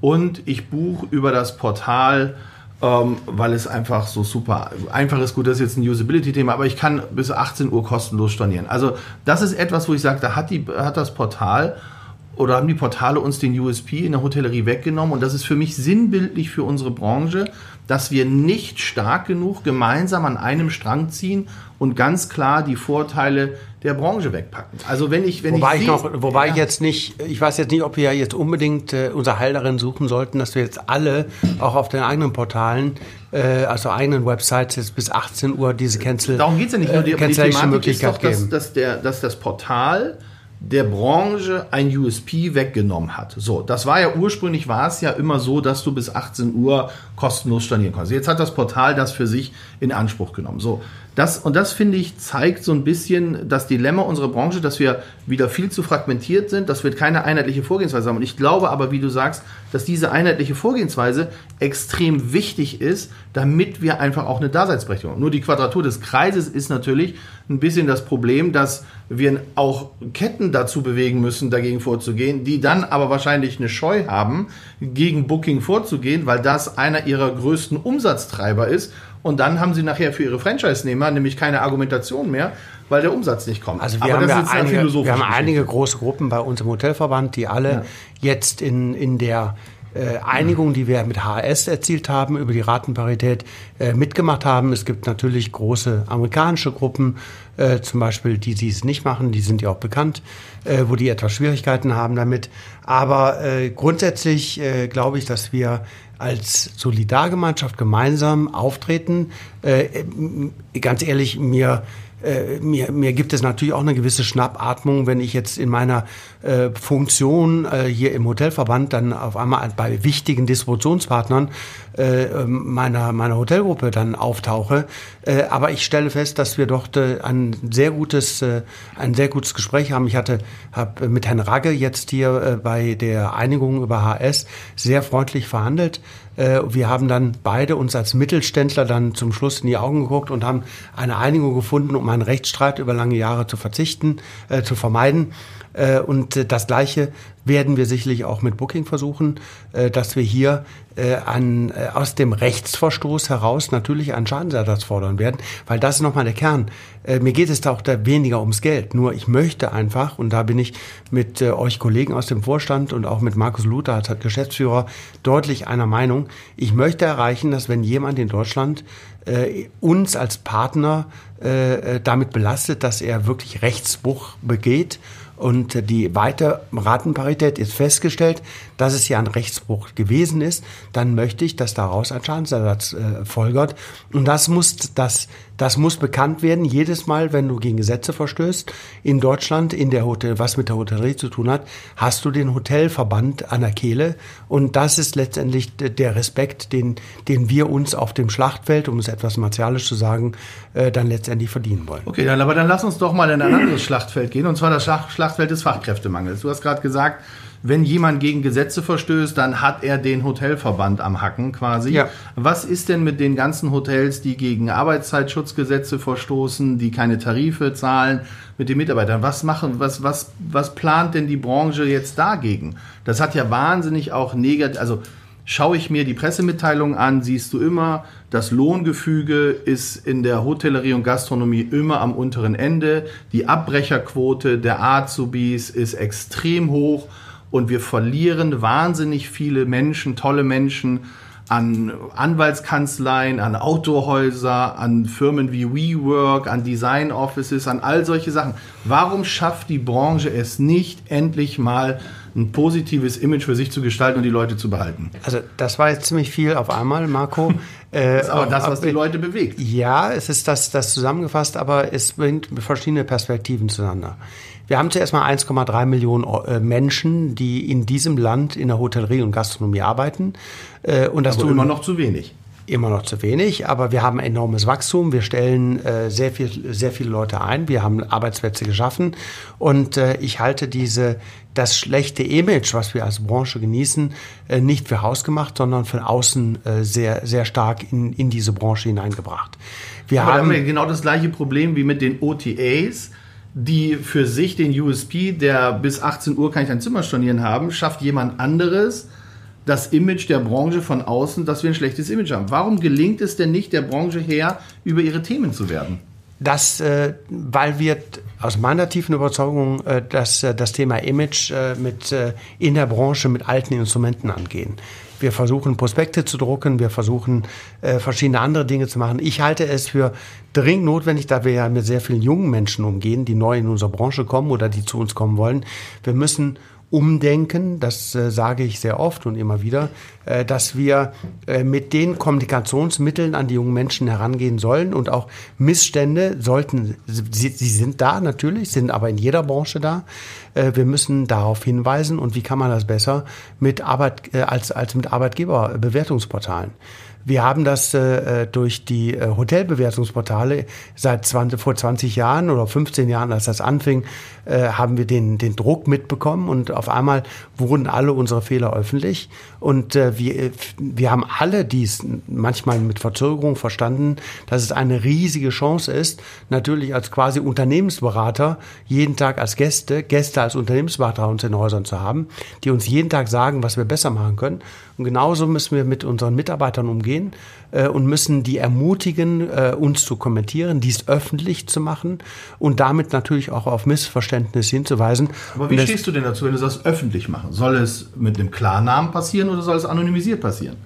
Und ich buche über das Portal ähm, weil es einfach so super einfach ist. Gut, das ist jetzt ein Usability-Thema, aber ich kann bis 18 Uhr kostenlos stornieren. Also das ist etwas, wo ich sage, da hat, die, hat das Portal oder haben die Portale uns den USP in der Hotellerie weggenommen und das ist für mich sinnbildlich für unsere Branche, dass wir nicht stark genug gemeinsam an einem Strang ziehen und ganz klar die Vorteile der Branche wegpacken. Also wenn ich, wenn wobei ich, ich noch, wobei ja. ich jetzt nicht, ich weiß jetzt nicht, ob wir jetzt unbedingt äh, unser Heil darin suchen sollten, dass wir jetzt alle auch auf den eigenen Portalen, äh, also eigenen Websites jetzt bis 18 Uhr diese Cancel. Darum geht es ja nicht nur. Die, äh, die Thematik ist doch, dass, dass, der, dass das Portal der Branche ein USP weggenommen hat. So, das war ja ursprünglich war es ja immer so, dass du bis 18 Uhr kostenlos stornieren konntest. Jetzt hat das Portal das für sich in Anspruch genommen. So, das, und das finde ich zeigt so ein bisschen das Dilemma unserer Branche, dass wir wieder viel zu fragmentiert sind, dass wir keine einheitliche Vorgehensweise haben. Und ich glaube aber, wie du sagst, dass diese einheitliche Vorgehensweise extrem wichtig ist, damit wir einfach auch eine Daseinsberechtigung haben. Nur die Quadratur des Kreises ist natürlich ein bisschen das Problem, dass wir auch Ketten dazu bewegen müssen, dagegen vorzugehen, die dann aber wahrscheinlich eine Scheu haben, gegen Booking vorzugehen, weil das einer ihrer größten Umsatztreiber ist und dann haben sie nachher für ihre Franchise-Nehmer nämlich keine Argumentation mehr, weil der Umsatz nicht kommt. Also wir Aber haben, ja einige, wir haben einige große Gruppen bei uns im Hotelverband, die alle ja. jetzt in, in der äh, Einigung, die wir mit HRS erzielt haben, über die Ratenparität äh, mitgemacht haben. Es gibt natürlich große amerikanische Gruppen, äh, zum Beispiel die, die es nicht machen, die sind ja auch bekannt, äh, wo die etwas Schwierigkeiten haben damit. Aber äh, grundsätzlich glaube ich, dass wir als Solidargemeinschaft gemeinsam auftreten. Äh, ganz ehrlich, mir äh, mir, mir gibt es natürlich auch eine gewisse Schnappatmung, wenn ich jetzt in meiner äh, Funktion äh, hier im Hotelverband dann auf einmal bei wichtigen Distributionspartnern äh, ähm, meiner, meiner Hotelgruppe dann auftauche. Äh, aber ich stelle fest, dass wir dort äh, ein sehr gutes, äh, ein sehr gutes Gespräch haben. Ich hatte hab mit Herrn Ragge jetzt hier äh, bei der Einigung über HS sehr freundlich verhandelt. Äh, wir haben dann beide uns als Mittelständler dann zum Schluss in die Augen geguckt und haben eine Einigung gefunden, um einen Rechtsstreit über lange Jahre zu verzichten, äh, zu vermeiden. Äh, und das Gleiche werden wir sicherlich auch mit Booking versuchen, dass wir hier an, aus dem Rechtsverstoß heraus natürlich einen Schadensersatz fordern werden, weil das ist nochmal der Kern. Mir geht es da auch da weniger ums Geld. Nur ich möchte einfach, und da bin ich mit euch Kollegen aus dem Vorstand und auch mit Markus Luther als Geschäftsführer deutlich einer Meinung, ich möchte erreichen, dass wenn jemand in Deutschland äh, uns als Partner äh, äh damit belastet, dass er wirklich Rechtsbruch begeht und die weite Ratenparität ist festgestellt, dass es ja ein Rechtsbruch gewesen ist, dann möchte ich, dass daraus ein Schadensersatz äh, folgert. Und das muss das Das muss bekannt werden, jedes Mal, wenn du gegen Gesetze verstößt. In Deutschland, in der Hotel, was mit der Hotellerie zu tun hat, hast du den Hotelverband an der Kehle. Und das ist letztendlich der Respekt, den, den wir uns auf dem Schlachtfeld, um es etwas martialisch zu sagen, äh, dann letztendlich verdienen wollen. Okay, dann, aber dann lass uns doch mal in ein anderes Schlachtfeld gehen, und zwar das Schlachtfeld des Fachkräftemangels. Du hast gerade gesagt, wenn jemand gegen Gesetze verstößt, dann hat er den Hotelverband am Hacken quasi. Ja. Was ist denn mit den ganzen Hotels, die gegen Arbeitszeitschutzgesetze verstoßen, die keine Tarife zahlen mit den Mitarbeitern? Was machen, was, was, was plant denn die Branche jetzt dagegen? Das hat ja wahnsinnig auch negativ, also Schaue ich mir die Pressemitteilungen an, siehst du immer, das Lohngefüge ist in der Hotellerie und Gastronomie immer am unteren Ende. Die Abbrecherquote der Azubis ist extrem hoch und wir verlieren wahnsinnig viele Menschen, tolle Menschen an Anwaltskanzleien, an Autohäuser, an Firmen wie WeWork, an Design Offices, an all solche Sachen. Warum schafft die Branche es nicht, endlich mal ein positives Image für sich zu gestalten und die Leute zu behalten? Also das war jetzt ziemlich viel auf einmal, Marco. das ist aber das, was die Leute bewegt. Ja, es ist das, das zusammengefasst, aber es bringt verschiedene Perspektiven zueinander. Wir haben zuerst mal 1,3 Millionen äh, Menschen, die in diesem Land in der Hotellerie und Gastronomie arbeiten. Äh, und das aber immer noch zu wenig. Immer noch zu wenig, aber wir haben enormes Wachstum. Wir stellen äh, sehr, viel, sehr viele Leute ein. Wir haben Arbeitsplätze geschaffen. Und äh, ich halte diese, das schlechte Image, was wir als Branche genießen, äh, nicht für hausgemacht, sondern von außen äh, sehr, sehr stark in, in diese Branche hineingebracht. Wir aber haben, haben wir genau das gleiche Problem wie mit den OTAs die für sich den USP, der bis 18 Uhr kann ich ein Zimmer stornieren haben, schafft jemand anderes das Image der Branche von außen, dass wir ein schlechtes Image haben. Warum gelingt es denn nicht der Branche her, über ihre Themen zu werden? Das, äh, weil wir aus meiner tiefen Überzeugung äh, das, äh, das Thema Image äh, mit, äh, in der Branche mit alten Instrumenten angehen. Wir versuchen Prospekte zu drucken, wir versuchen äh, verschiedene andere Dinge zu machen. Ich halte es für dringend notwendig, da wir ja mit sehr vielen jungen Menschen umgehen, die neu in unsere Branche kommen oder die zu uns kommen wollen. Wir müssen umdenken, das äh, sage ich sehr oft und immer wieder, äh, dass wir äh, mit den Kommunikationsmitteln an die jungen Menschen herangehen sollen und auch Missstände sollten, sie, sie sind da natürlich, sind aber in jeder Branche da. Äh, wir müssen darauf hinweisen und wie kann man das besser mit Arbeit, äh, als, als mit Arbeitgeberbewertungsportalen. Wir haben das äh, durch die äh, Hotelbewertungsportale seit 20, vor 20 Jahren oder 15 Jahren, als das anfing, äh, haben wir den, den Druck mitbekommen und auf einmal wurden alle unsere Fehler öffentlich. Und äh, wir, wir haben alle dies manchmal mit Verzögerung verstanden, dass es eine riesige Chance ist, natürlich als quasi Unternehmensberater jeden Tag als Gäste, Gäste als Unternehmensberater uns in Häusern zu haben, die uns jeden Tag sagen, was wir besser machen können. Und genauso müssen wir mit unseren Mitarbeitern umgehen äh, und müssen die ermutigen, äh, uns zu kommentieren, dies öffentlich zu machen und damit natürlich auch auf Missverständnis hinzuweisen. Aber wie stehst du denn dazu, wenn du das öffentlich machen? Soll es mit einem Klarnamen passieren oder soll es anonymisiert passieren?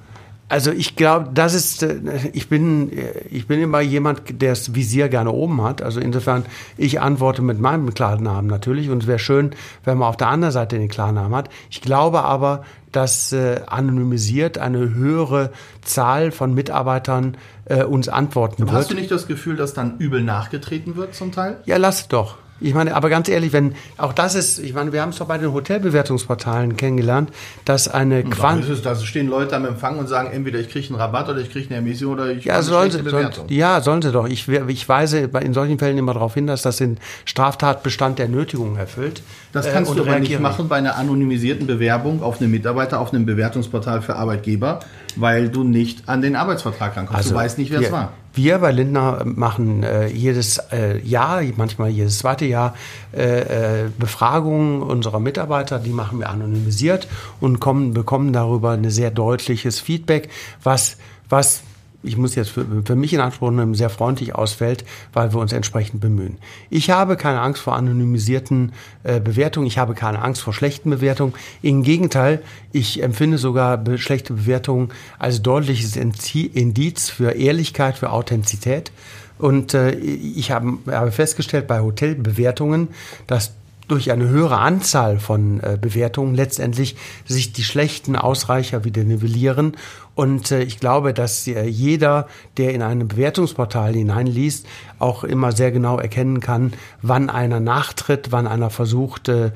Also ich glaube, das ist, äh, ich bin, ich bin immer jemand, der das Visier gerne oben hat. Also insofern, ich antworte mit meinem Klarnamen natürlich und es wäre schön, wenn man auf der anderen Seite den Klarnamen hat. Ich glaube aber, dass äh, anonymisiert eine höhere Zahl von Mitarbeitern äh, uns antworten aber wird. Hast du nicht das Gefühl, dass dann übel nachgetreten wird zum Teil? Ja, lass doch. Ich meine, aber ganz ehrlich, wenn auch das ist, ich meine, wir haben es doch bei den Hotelbewertungsportalen kennengelernt, dass eine Quant da stehen Leute am Empfang und sagen, entweder ich kriege einen Rabatt oder ich kriege eine Emission oder ich ja, sollen sie, sollen, ja, sollen sie doch. Ich, ich weise in solchen Fällen immer darauf hin, dass das den Straftatbestand der Nötigung erfüllt. Das äh, kannst äh, du aber nicht machen bei einer anonymisierten Bewerbung auf einen Mitarbeiter auf einem Bewertungsportal für Arbeitgeber, weil du nicht an den Arbeitsvertrag rankommst. Also, du weißt nicht, wer es war. Wir bei Lindner machen äh, jedes äh, Jahr, manchmal jedes zweite Jahr, äh, äh, Befragungen unserer Mitarbeiter. Die machen wir anonymisiert und kommen, bekommen darüber ein sehr deutliches Feedback, was, was ich muss jetzt für, für mich in Anspruch nehmen, sehr freundlich ausfällt, weil wir uns entsprechend bemühen. Ich habe keine Angst vor anonymisierten äh, Bewertungen, ich habe keine Angst vor schlechten Bewertungen. Im Gegenteil, ich empfinde sogar be schlechte Bewertungen als deutliches Indiz für Ehrlichkeit, für Authentizität. Und äh, ich habe, habe festgestellt bei Hotelbewertungen, dass durch eine höhere Anzahl von äh, Bewertungen letztendlich sich die schlechten Ausreicher wieder nivellieren und äh, ich glaube, dass äh, jeder, der in einem Bewertungsportal hineinliest, auch immer sehr genau erkennen kann, wann einer nachtritt, wann einer versucht, äh,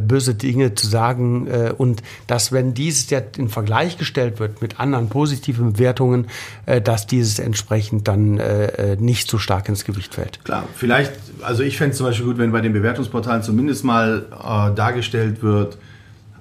böse Dinge zu sagen. Und dass, wenn dieses ja in Vergleich gestellt wird mit anderen positiven Bewertungen, dass dieses entsprechend dann nicht so stark ins Gewicht fällt. Klar, vielleicht, also ich fände es zum Beispiel gut, wenn bei den Bewertungsportalen zumindest mal äh, dargestellt wird,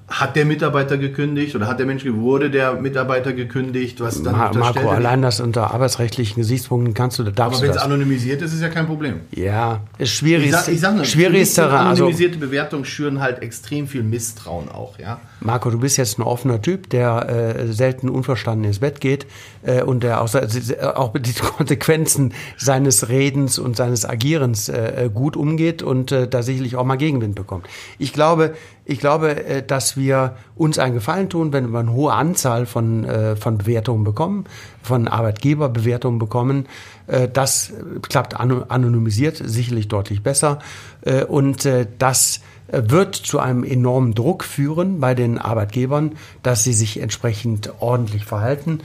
hat der Mitarbeiter gekündigt oder hat der Mensch wurde der Mitarbeiter gekündigt? Was dann Ma Marco, allein das unter arbeitsrechtlichen Gesichtspunkten kannst du, da darfst Aber wenn es anonymisiert ist, ist ja kein Problem. Ja, ist schwierig. Ich sag, ich sag nur, schwierig ist daran. Also anonymisierte also, Bewertungen schüren halt extrem viel Misstrauen auch, ja. Marco, du bist jetzt ein offener Typ, der äh, selten unverstanden ins Bett geht äh, und der auch, auch mit den Konsequenzen seines Redens und seines Agierens äh, gut umgeht und äh, da sicherlich auch mal Gegenwind bekommt. Ich glaube, ich glaube, äh, dass wir uns einen Gefallen tun, wenn wir eine hohe Anzahl von, äh, von Bewertungen bekommen, von Arbeitgeberbewertungen bekommen. Äh, das klappt anonymisiert sicherlich deutlich besser. Und das wird zu einem enormen Druck führen bei den Arbeitgebern, dass sie sich entsprechend ordentlich verhalten.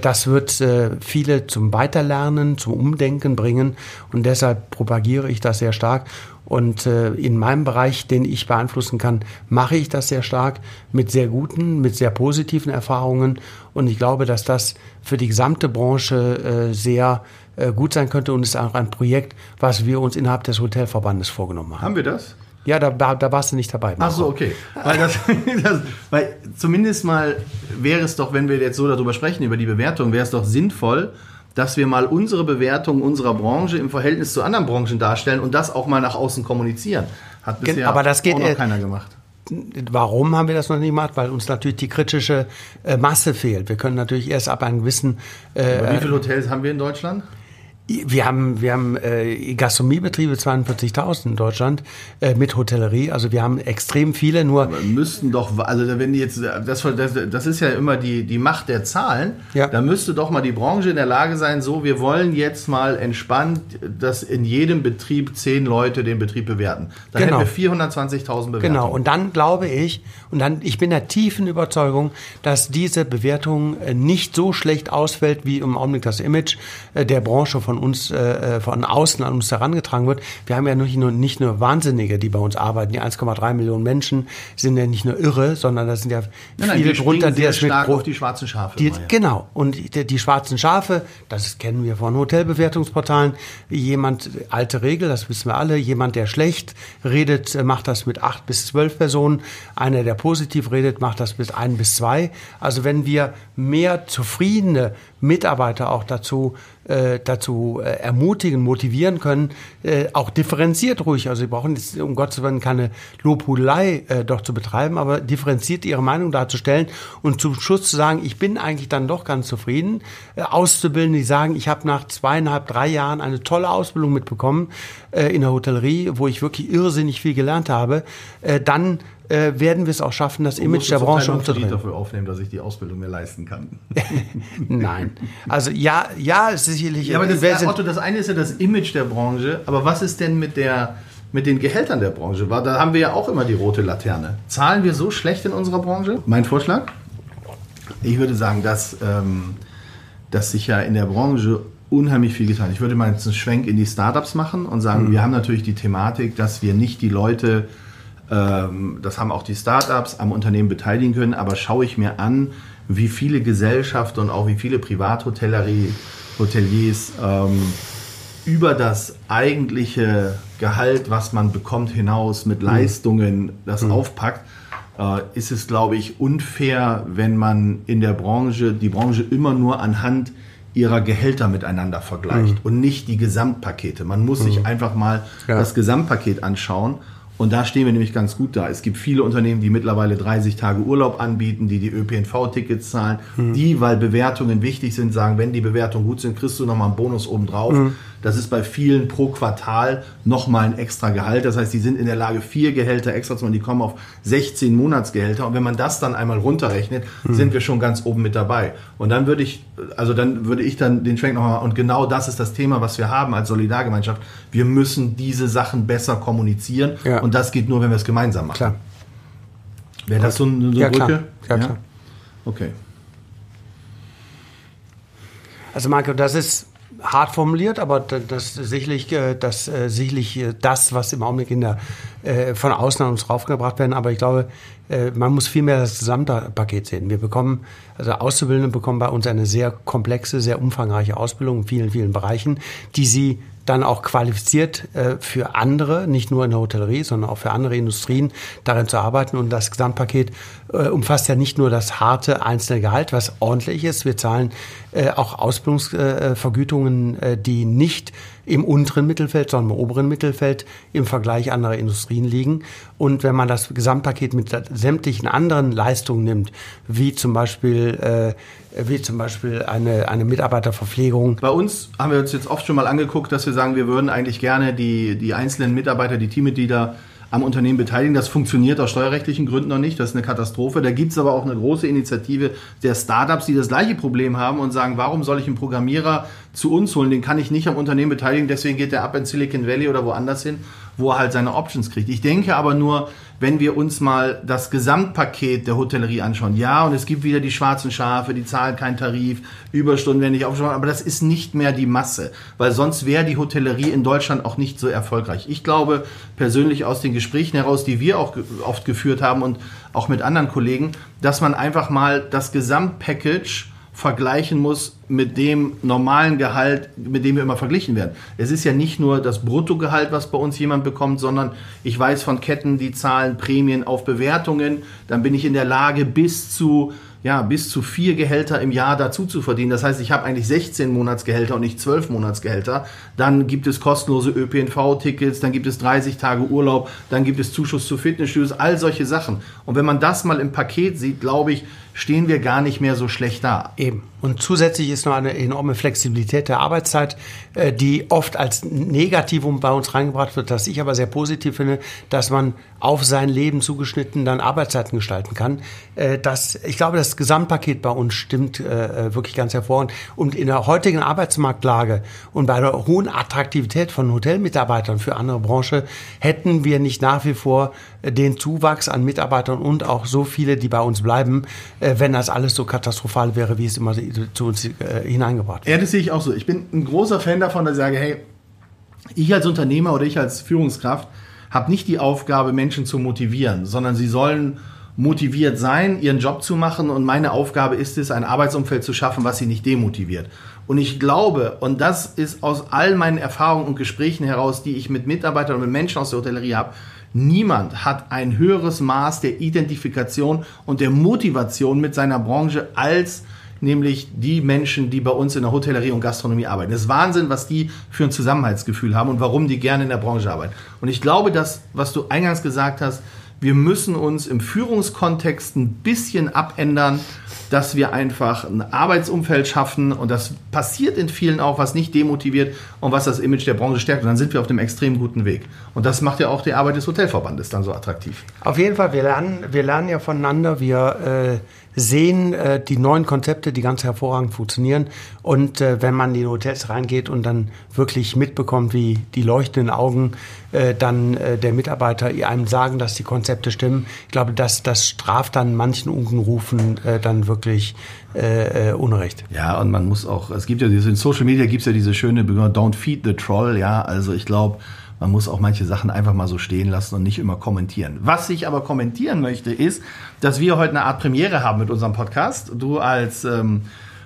Das wird viele zum Weiterlernen, zum Umdenken bringen und deshalb propagiere ich das sehr stark. Und äh, in meinem Bereich, den ich beeinflussen kann, mache ich das sehr stark mit sehr guten, mit sehr positiven Erfahrungen. Und ich glaube, dass das für die gesamte Branche äh, sehr äh, gut sein könnte und es ist auch ein Projekt, was wir uns innerhalb des Hotelverbandes vorgenommen haben. Haben wir das? Ja, da, da, warst du nicht dabei. Ach so, okay. Weil, das, das, weil zumindest mal wäre es doch, wenn wir jetzt so darüber sprechen, über die Bewertung, wäre es doch sinnvoll, dass wir mal unsere Bewertung unserer Branche im Verhältnis zu anderen Branchen darstellen und das auch mal nach außen kommunizieren. Hat bisher Aber das geht, auch noch keiner gemacht. Warum haben wir das noch nicht gemacht? Weil uns natürlich die kritische äh, Masse fehlt. Wir können natürlich erst ab einem gewissen. Äh, wie viele Hotels haben wir in Deutschland? Wir haben, wir haben äh, Gastronomiebetriebe 42.000 in Deutschland äh, mit Hotellerie. Also wir haben extrem viele. Nur Aber müssten doch, also wenn die jetzt, das, das, das ist ja immer die, die Macht der Zahlen. Ja. Da müsste doch mal die Branche in der Lage sein, so wir wollen jetzt mal entspannt, dass in jedem Betrieb zehn Leute den Betrieb bewerten. Dann genau. hätten wir 420.000 Bewertungen. Genau. Und dann glaube ich, und dann ich bin der tiefen Überzeugung, dass diese Bewertung äh, nicht so schlecht ausfällt wie im Augenblick das Image äh, der Branche von von uns, äh, äh, von außen an uns herangetragen wird. Wir haben ja nicht nur, nicht nur Wahnsinnige, die bei uns arbeiten. Die 1,3 Millionen Menschen sind ja nicht nur irre, sondern das sind ja nein, nein, viele drunter, die das mit auf die schwarzen Schafe. Die, genau. Und die, die, schwarzen Schafe, das kennen wir von Hotelbewertungsportalen. Jemand, alte Regel, das wissen wir alle, jemand, der schlecht redet, macht das mit acht bis zwölf Personen. Einer, der positiv redet, macht das mit ein bis zwei. Also wenn wir mehr zufriedene Mitarbeiter auch dazu äh, dazu äh, ermutigen, motivieren können, äh, auch differenziert ruhig. Also sie brauchen jetzt um Gottes Willen keine Lobhudelei äh, doch zu betreiben, aber differenziert ihre Meinung darzustellen und zum Schluss zu sagen, ich bin eigentlich dann doch ganz zufrieden. Äh, Auszubildende, die sagen, ich habe nach zweieinhalb, drei Jahren eine tolle Ausbildung mitbekommen äh, in der Hotellerie, wo ich wirklich irrsinnig viel gelernt habe, äh, dann äh, werden wir es auch schaffen, das Image der Branche umzudrehen. dafür aufnehmen, dass ich die Ausbildung mir leisten kann. Nein. Also ja, ja, sicherlich. Ja, aber das, ja, Otto, das eine ist ja das Image der Branche, aber was ist denn mit der mit den Gehältern der Branche? Da haben wir ja auch immer die rote Laterne. Zahlen wir so schlecht in unserer Branche? Mein Vorschlag? Ich würde sagen, dass, ähm, dass sich ja in der Branche unheimlich viel getan. Ich würde mal jetzt einen Schwenk in die Startups machen und sagen, mhm. wir haben natürlich die Thematik, dass wir nicht die Leute das haben auch die Startups am Unternehmen beteiligen können. Aber schaue ich mir an, wie viele Gesellschaften und auch wie viele Privathoteliers ähm, über das eigentliche Gehalt, was man bekommt, hinaus mit mhm. Leistungen das mhm. aufpackt, äh, ist es, glaube ich, unfair, wenn man in der Branche die Branche immer nur anhand ihrer Gehälter miteinander vergleicht mhm. und nicht die Gesamtpakete. Man muss sich mhm. einfach mal ja. das Gesamtpaket anschauen und da stehen wir nämlich ganz gut da. Es gibt viele Unternehmen, die mittlerweile 30 Tage Urlaub anbieten, die die ÖPNV-Tickets zahlen, mhm. die, weil Bewertungen wichtig sind, sagen, wenn die Bewertungen gut sind, kriegst du nochmal einen Bonus obendrauf. Mhm. Das ist bei vielen pro Quartal nochmal ein extra Gehalt. Das heißt, die sind in der Lage, vier Gehälter extra zu machen. Die kommen auf 16 Monatsgehälter. Und wenn man das dann einmal runterrechnet, mhm. sind wir schon ganz oben mit dabei. Und dann würde ich, also dann würde ich dann den Schwenk nochmal, und genau das ist das Thema, was wir haben als Solidargemeinschaft. Wir müssen diese Sachen besser kommunizieren. Ja. Und das geht nur, wenn wir es gemeinsam machen. Klar. Wäre das so eine, so ja, Brücke? Klar. Ja, ja, klar. Okay. Also Marco, das ist hart formuliert, aber das sicherlich, äh, das äh, sicherlich äh, das, was im Augenblick in der, von außen an uns raufgebracht werden. Aber ich glaube, man muss vielmehr das Gesamtpaket sehen. Wir bekommen, also Auszubildende bekommen bei uns eine sehr komplexe, sehr umfangreiche Ausbildung in vielen, vielen Bereichen, die sie dann auch qualifiziert äh, für andere, nicht nur in der Hotellerie, sondern auch für andere Industrien darin zu arbeiten. Und das Gesamtpaket äh, umfasst ja nicht nur das harte einzelne Gehalt, was ordentlich ist. Wir zahlen äh, auch Ausbildungsvergütungen, die nicht im unteren Mittelfeld, sondern im oberen Mittelfeld im Vergleich anderer Industrien liegen. Und wenn man das Gesamtpaket mit sämtlichen anderen Leistungen nimmt, wie zum Beispiel, wie zum Beispiel eine, eine Mitarbeiterverpflegung. Bei uns haben wir uns jetzt oft schon mal angeguckt, dass wir sagen, wir würden eigentlich gerne die, die einzelnen Mitarbeiter, die Teammitglieder am Unternehmen beteiligen. Das funktioniert aus steuerrechtlichen Gründen noch nicht. Das ist eine Katastrophe. Da gibt es aber auch eine große Initiative der Startups, die das gleiche Problem haben und sagen, warum soll ich einen Programmierer zu uns holen? Den kann ich nicht am Unternehmen beteiligen. Deswegen geht der ab in Silicon Valley oder woanders hin, wo er halt seine Options kriegt. Ich denke aber nur, wenn wir uns mal das Gesamtpaket der Hotellerie anschauen, ja, und es gibt wieder die schwarzen Schafe, die zahlen keinen Tarif, Überstunden werden nicht aufgeschaut, aber das ist nicht mehr die Masse, weil sonst wäre die Hotellerie in Deutschland auch nicht so erfolgreich. Ich glaube persönlich aus den Gesprächen heraus, die wir auch oft geführt haben und auch mit anderen Kollegen, dass man einfach mal das Gesamtpackage vergleichen muss mit dem normalen Gehalt, mit dem wir immer verglichen werden. Es ist ja nicht nur das Bruttogehalt, was bei uns jemand bekommt, sondern ich weiß von Ketten, die zahlen Prämien auf Bewertungen. Dann bin ich in der Lage, bis zu ja, bis zu vier Gehälter im Jahr dazu zu verdienen. Das heißt, ich habe eigentlich 16 Monatsgehälter und nicht 12 Monatsgehälter. Dann gibt es kostenlose ÖPNV-Tickets, dann gibt es 30 Tage Urlaub, dann gibt es Zuschuss zu Fitnessstudios, all solche Sachen. Und wenn man das mal im Paket sieht, glaube ich, stehen wir gar nicht mehr so schlecht da. Eben. Und zusätzlich ist noch eine enorme Flexibilität der Arbeitszeit, äh, die oft als Negativum bei uns reingebracht wird, das ich aber sehr positiv finde, dass man auf sein Leben zugeschnitten dann Arbeitszeiten gestalten kann. Äh, das, ich glaube, das Gesamtpaket bei uns stimmt äh, wirklich ganz hervorragend. Und in der heutigen Arbeitsmarktlage und bei der hohen Attraktivität von Hotelmitarbeitern für andere Branche hätten wir nicht nach wie vor den Zuwachs an Mitarbeitern und auch so viele, die bei uns bleiben, äh, wenn das alles so katastrophal wäre, wie es immer zu uns äh, hineingebracht wird. Ja, das sehe ich auch so. Ich bin ein großer Fan davon, dass ich sage, hey, ich als Unternehmer oder ich als Führungskraft habe nicht die Aufgabe, Menschen zu motivieren, sondern sie sollen motiviert sein, ihren Job zu machen. Und meine Aufgabe ist es, ein Arbeitsumfeld zu schaffen, was sie nicht demotiviert. Und ich glaube, und das ist aus all meinen Erfahrungen und Gesprächen heraus, die ich mit Mitarbeitern und mit Menschen aus der Hotellerie habe, Niemand hat ein höheres Maß der Identifikation und der Motivation mit seiner Branche als nämlich die Menschen, die bei uns in der Hotellerie und Gastronomie arbeiten. Es ist Wahnsinn, was die für ein Zusammenhaltsgefühl haben und warum die gerne in der Branche arbeiten. Und ich glaube, dass, was du eingangs gesagt hast, wir müssen uns im Führungskontext ein bisschen abändern, dass wir einfach ein Arbeitsumfeld schaffen und das passiert in vielen auch, was nicht demotiviert und was das Image der Branche stärkt. Und dann sind wir auf dem extrem guten Weg. Und das macht ja auch die Arbeit des Hotelverbandes dann so attraktiv. Auf jeden Fall, wir lernen, wir lernen ja voneinander. Wir äh sehen äh, die neuen Konzepte, die ganz hervorragend funktionieren. Und äh, wenn man in die Hotels reingeht und dann wirklich mitbekommt, wie die leuchtenden Augen äh, dann äh, der Mitarbeiter einem sagen, dass die Konzepte stimmen, ich glaube, dass das straft dann manchen Unkenrufen äh, dann wirklich äh, äh, Unrecht. Ja, und man muss auch, es gibt ja diese, in Social Media gibt es ja diese schöne Begründung, don't feed the troll, ja, also ich glaube, man muss auch manche Sachen einfach mal so stehen lassen und nicht immer kommentieren. Was ich aber kommentieren möchte, ist, dass wir heute eine Art Premiere haben mit unserem Podcast. Du als ähm,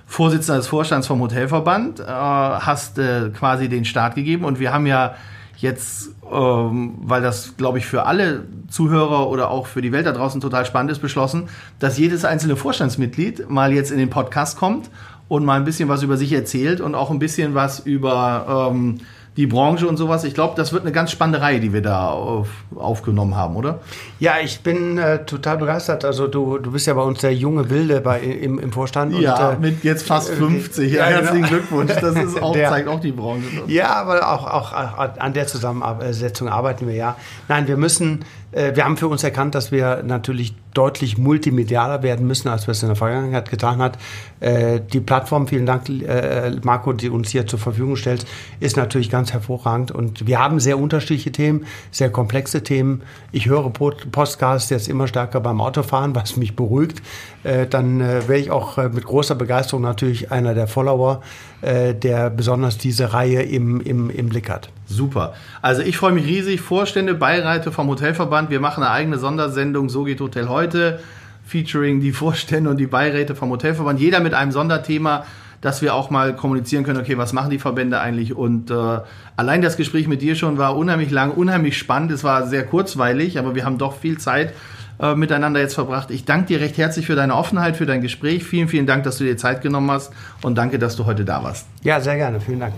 Vorsitzender des Vorstands vom Hotelverband äh, hast äh, quasi den Start gegeben und wir haben ja jetzt, ähm, weil das, glaube ich, für alle Zuhörer oder auch für die Welt da draußen total spannend ist, beschlossen, dass jedes einzelne Vorstandsmitglied mal jetzt in den Podcast kommt und mal ein bisschen was über sich erzählt und auch ein bisschen was über ähm, die Branche und sowas. Ich glaube, das wird eine ganz spannende Reihe, die wir da auf, aufgenommen haben, oder? Ja, ich bin äh, total begeistert. Also du, du bist ja bei uns der junge Wilde bei, im, im Vorstand. Ja, und, äh, mit jetzt fast 50. Ja, ja herzlichen genau. Glückwunsch. Das ist auch, der, zeigt auch die Branche. Ja, aber auch, auch an der Zusammensetzung arbeiten wir ja. Nein, wir müssen äh, wir haben für uns erkannt, dass wir natürlich deutlich multimedialer werden müssen, als wir es in der Vergangenheit getan hat. Äh, die Plattform, vielen Dank, äh, Marco, die uns hier zur Verfügung stellt, ist natürlich ganz hervorragend. Und wir haben sehr unterschiedliche Themen, sehr komplexe Themen. Ich höre Podcasts jetzt immer stärker beim Autofahren, was mich beruhigt. Dann wäre ich auch mit großer Begeisterung natürlich einer der Follower, der besonders diese Reihe im, im, im Blick hat. Super. Also ich freue mich riesig. Vorstände, Beiräte vom Hotelverband. Wir machen eine eigene Sondersendung. So geht Hotel heute. Featuring die Vorstände und die Beiräte vom Hotelverband. Jeder mit einem Sonderthema, dass wir auch mal kommunizieren können, okay, was machen die Verbände eigentlich? Und äh, allein das Gespräch mit dir schon war unheimlich lang, unheimlich spannend. Es war sehr kurzweilig, aber wir haben doch viel Zeit äh, miteinander jetzt verbracht. Ich danke dir recht herzlich für deine Offenheit, für dein Gespräch. Vielen, vielen Dank, dass du dir Zeit genommen hast und danke, dass du heute da warst. Ja, sehr gerne. Vielen Dank.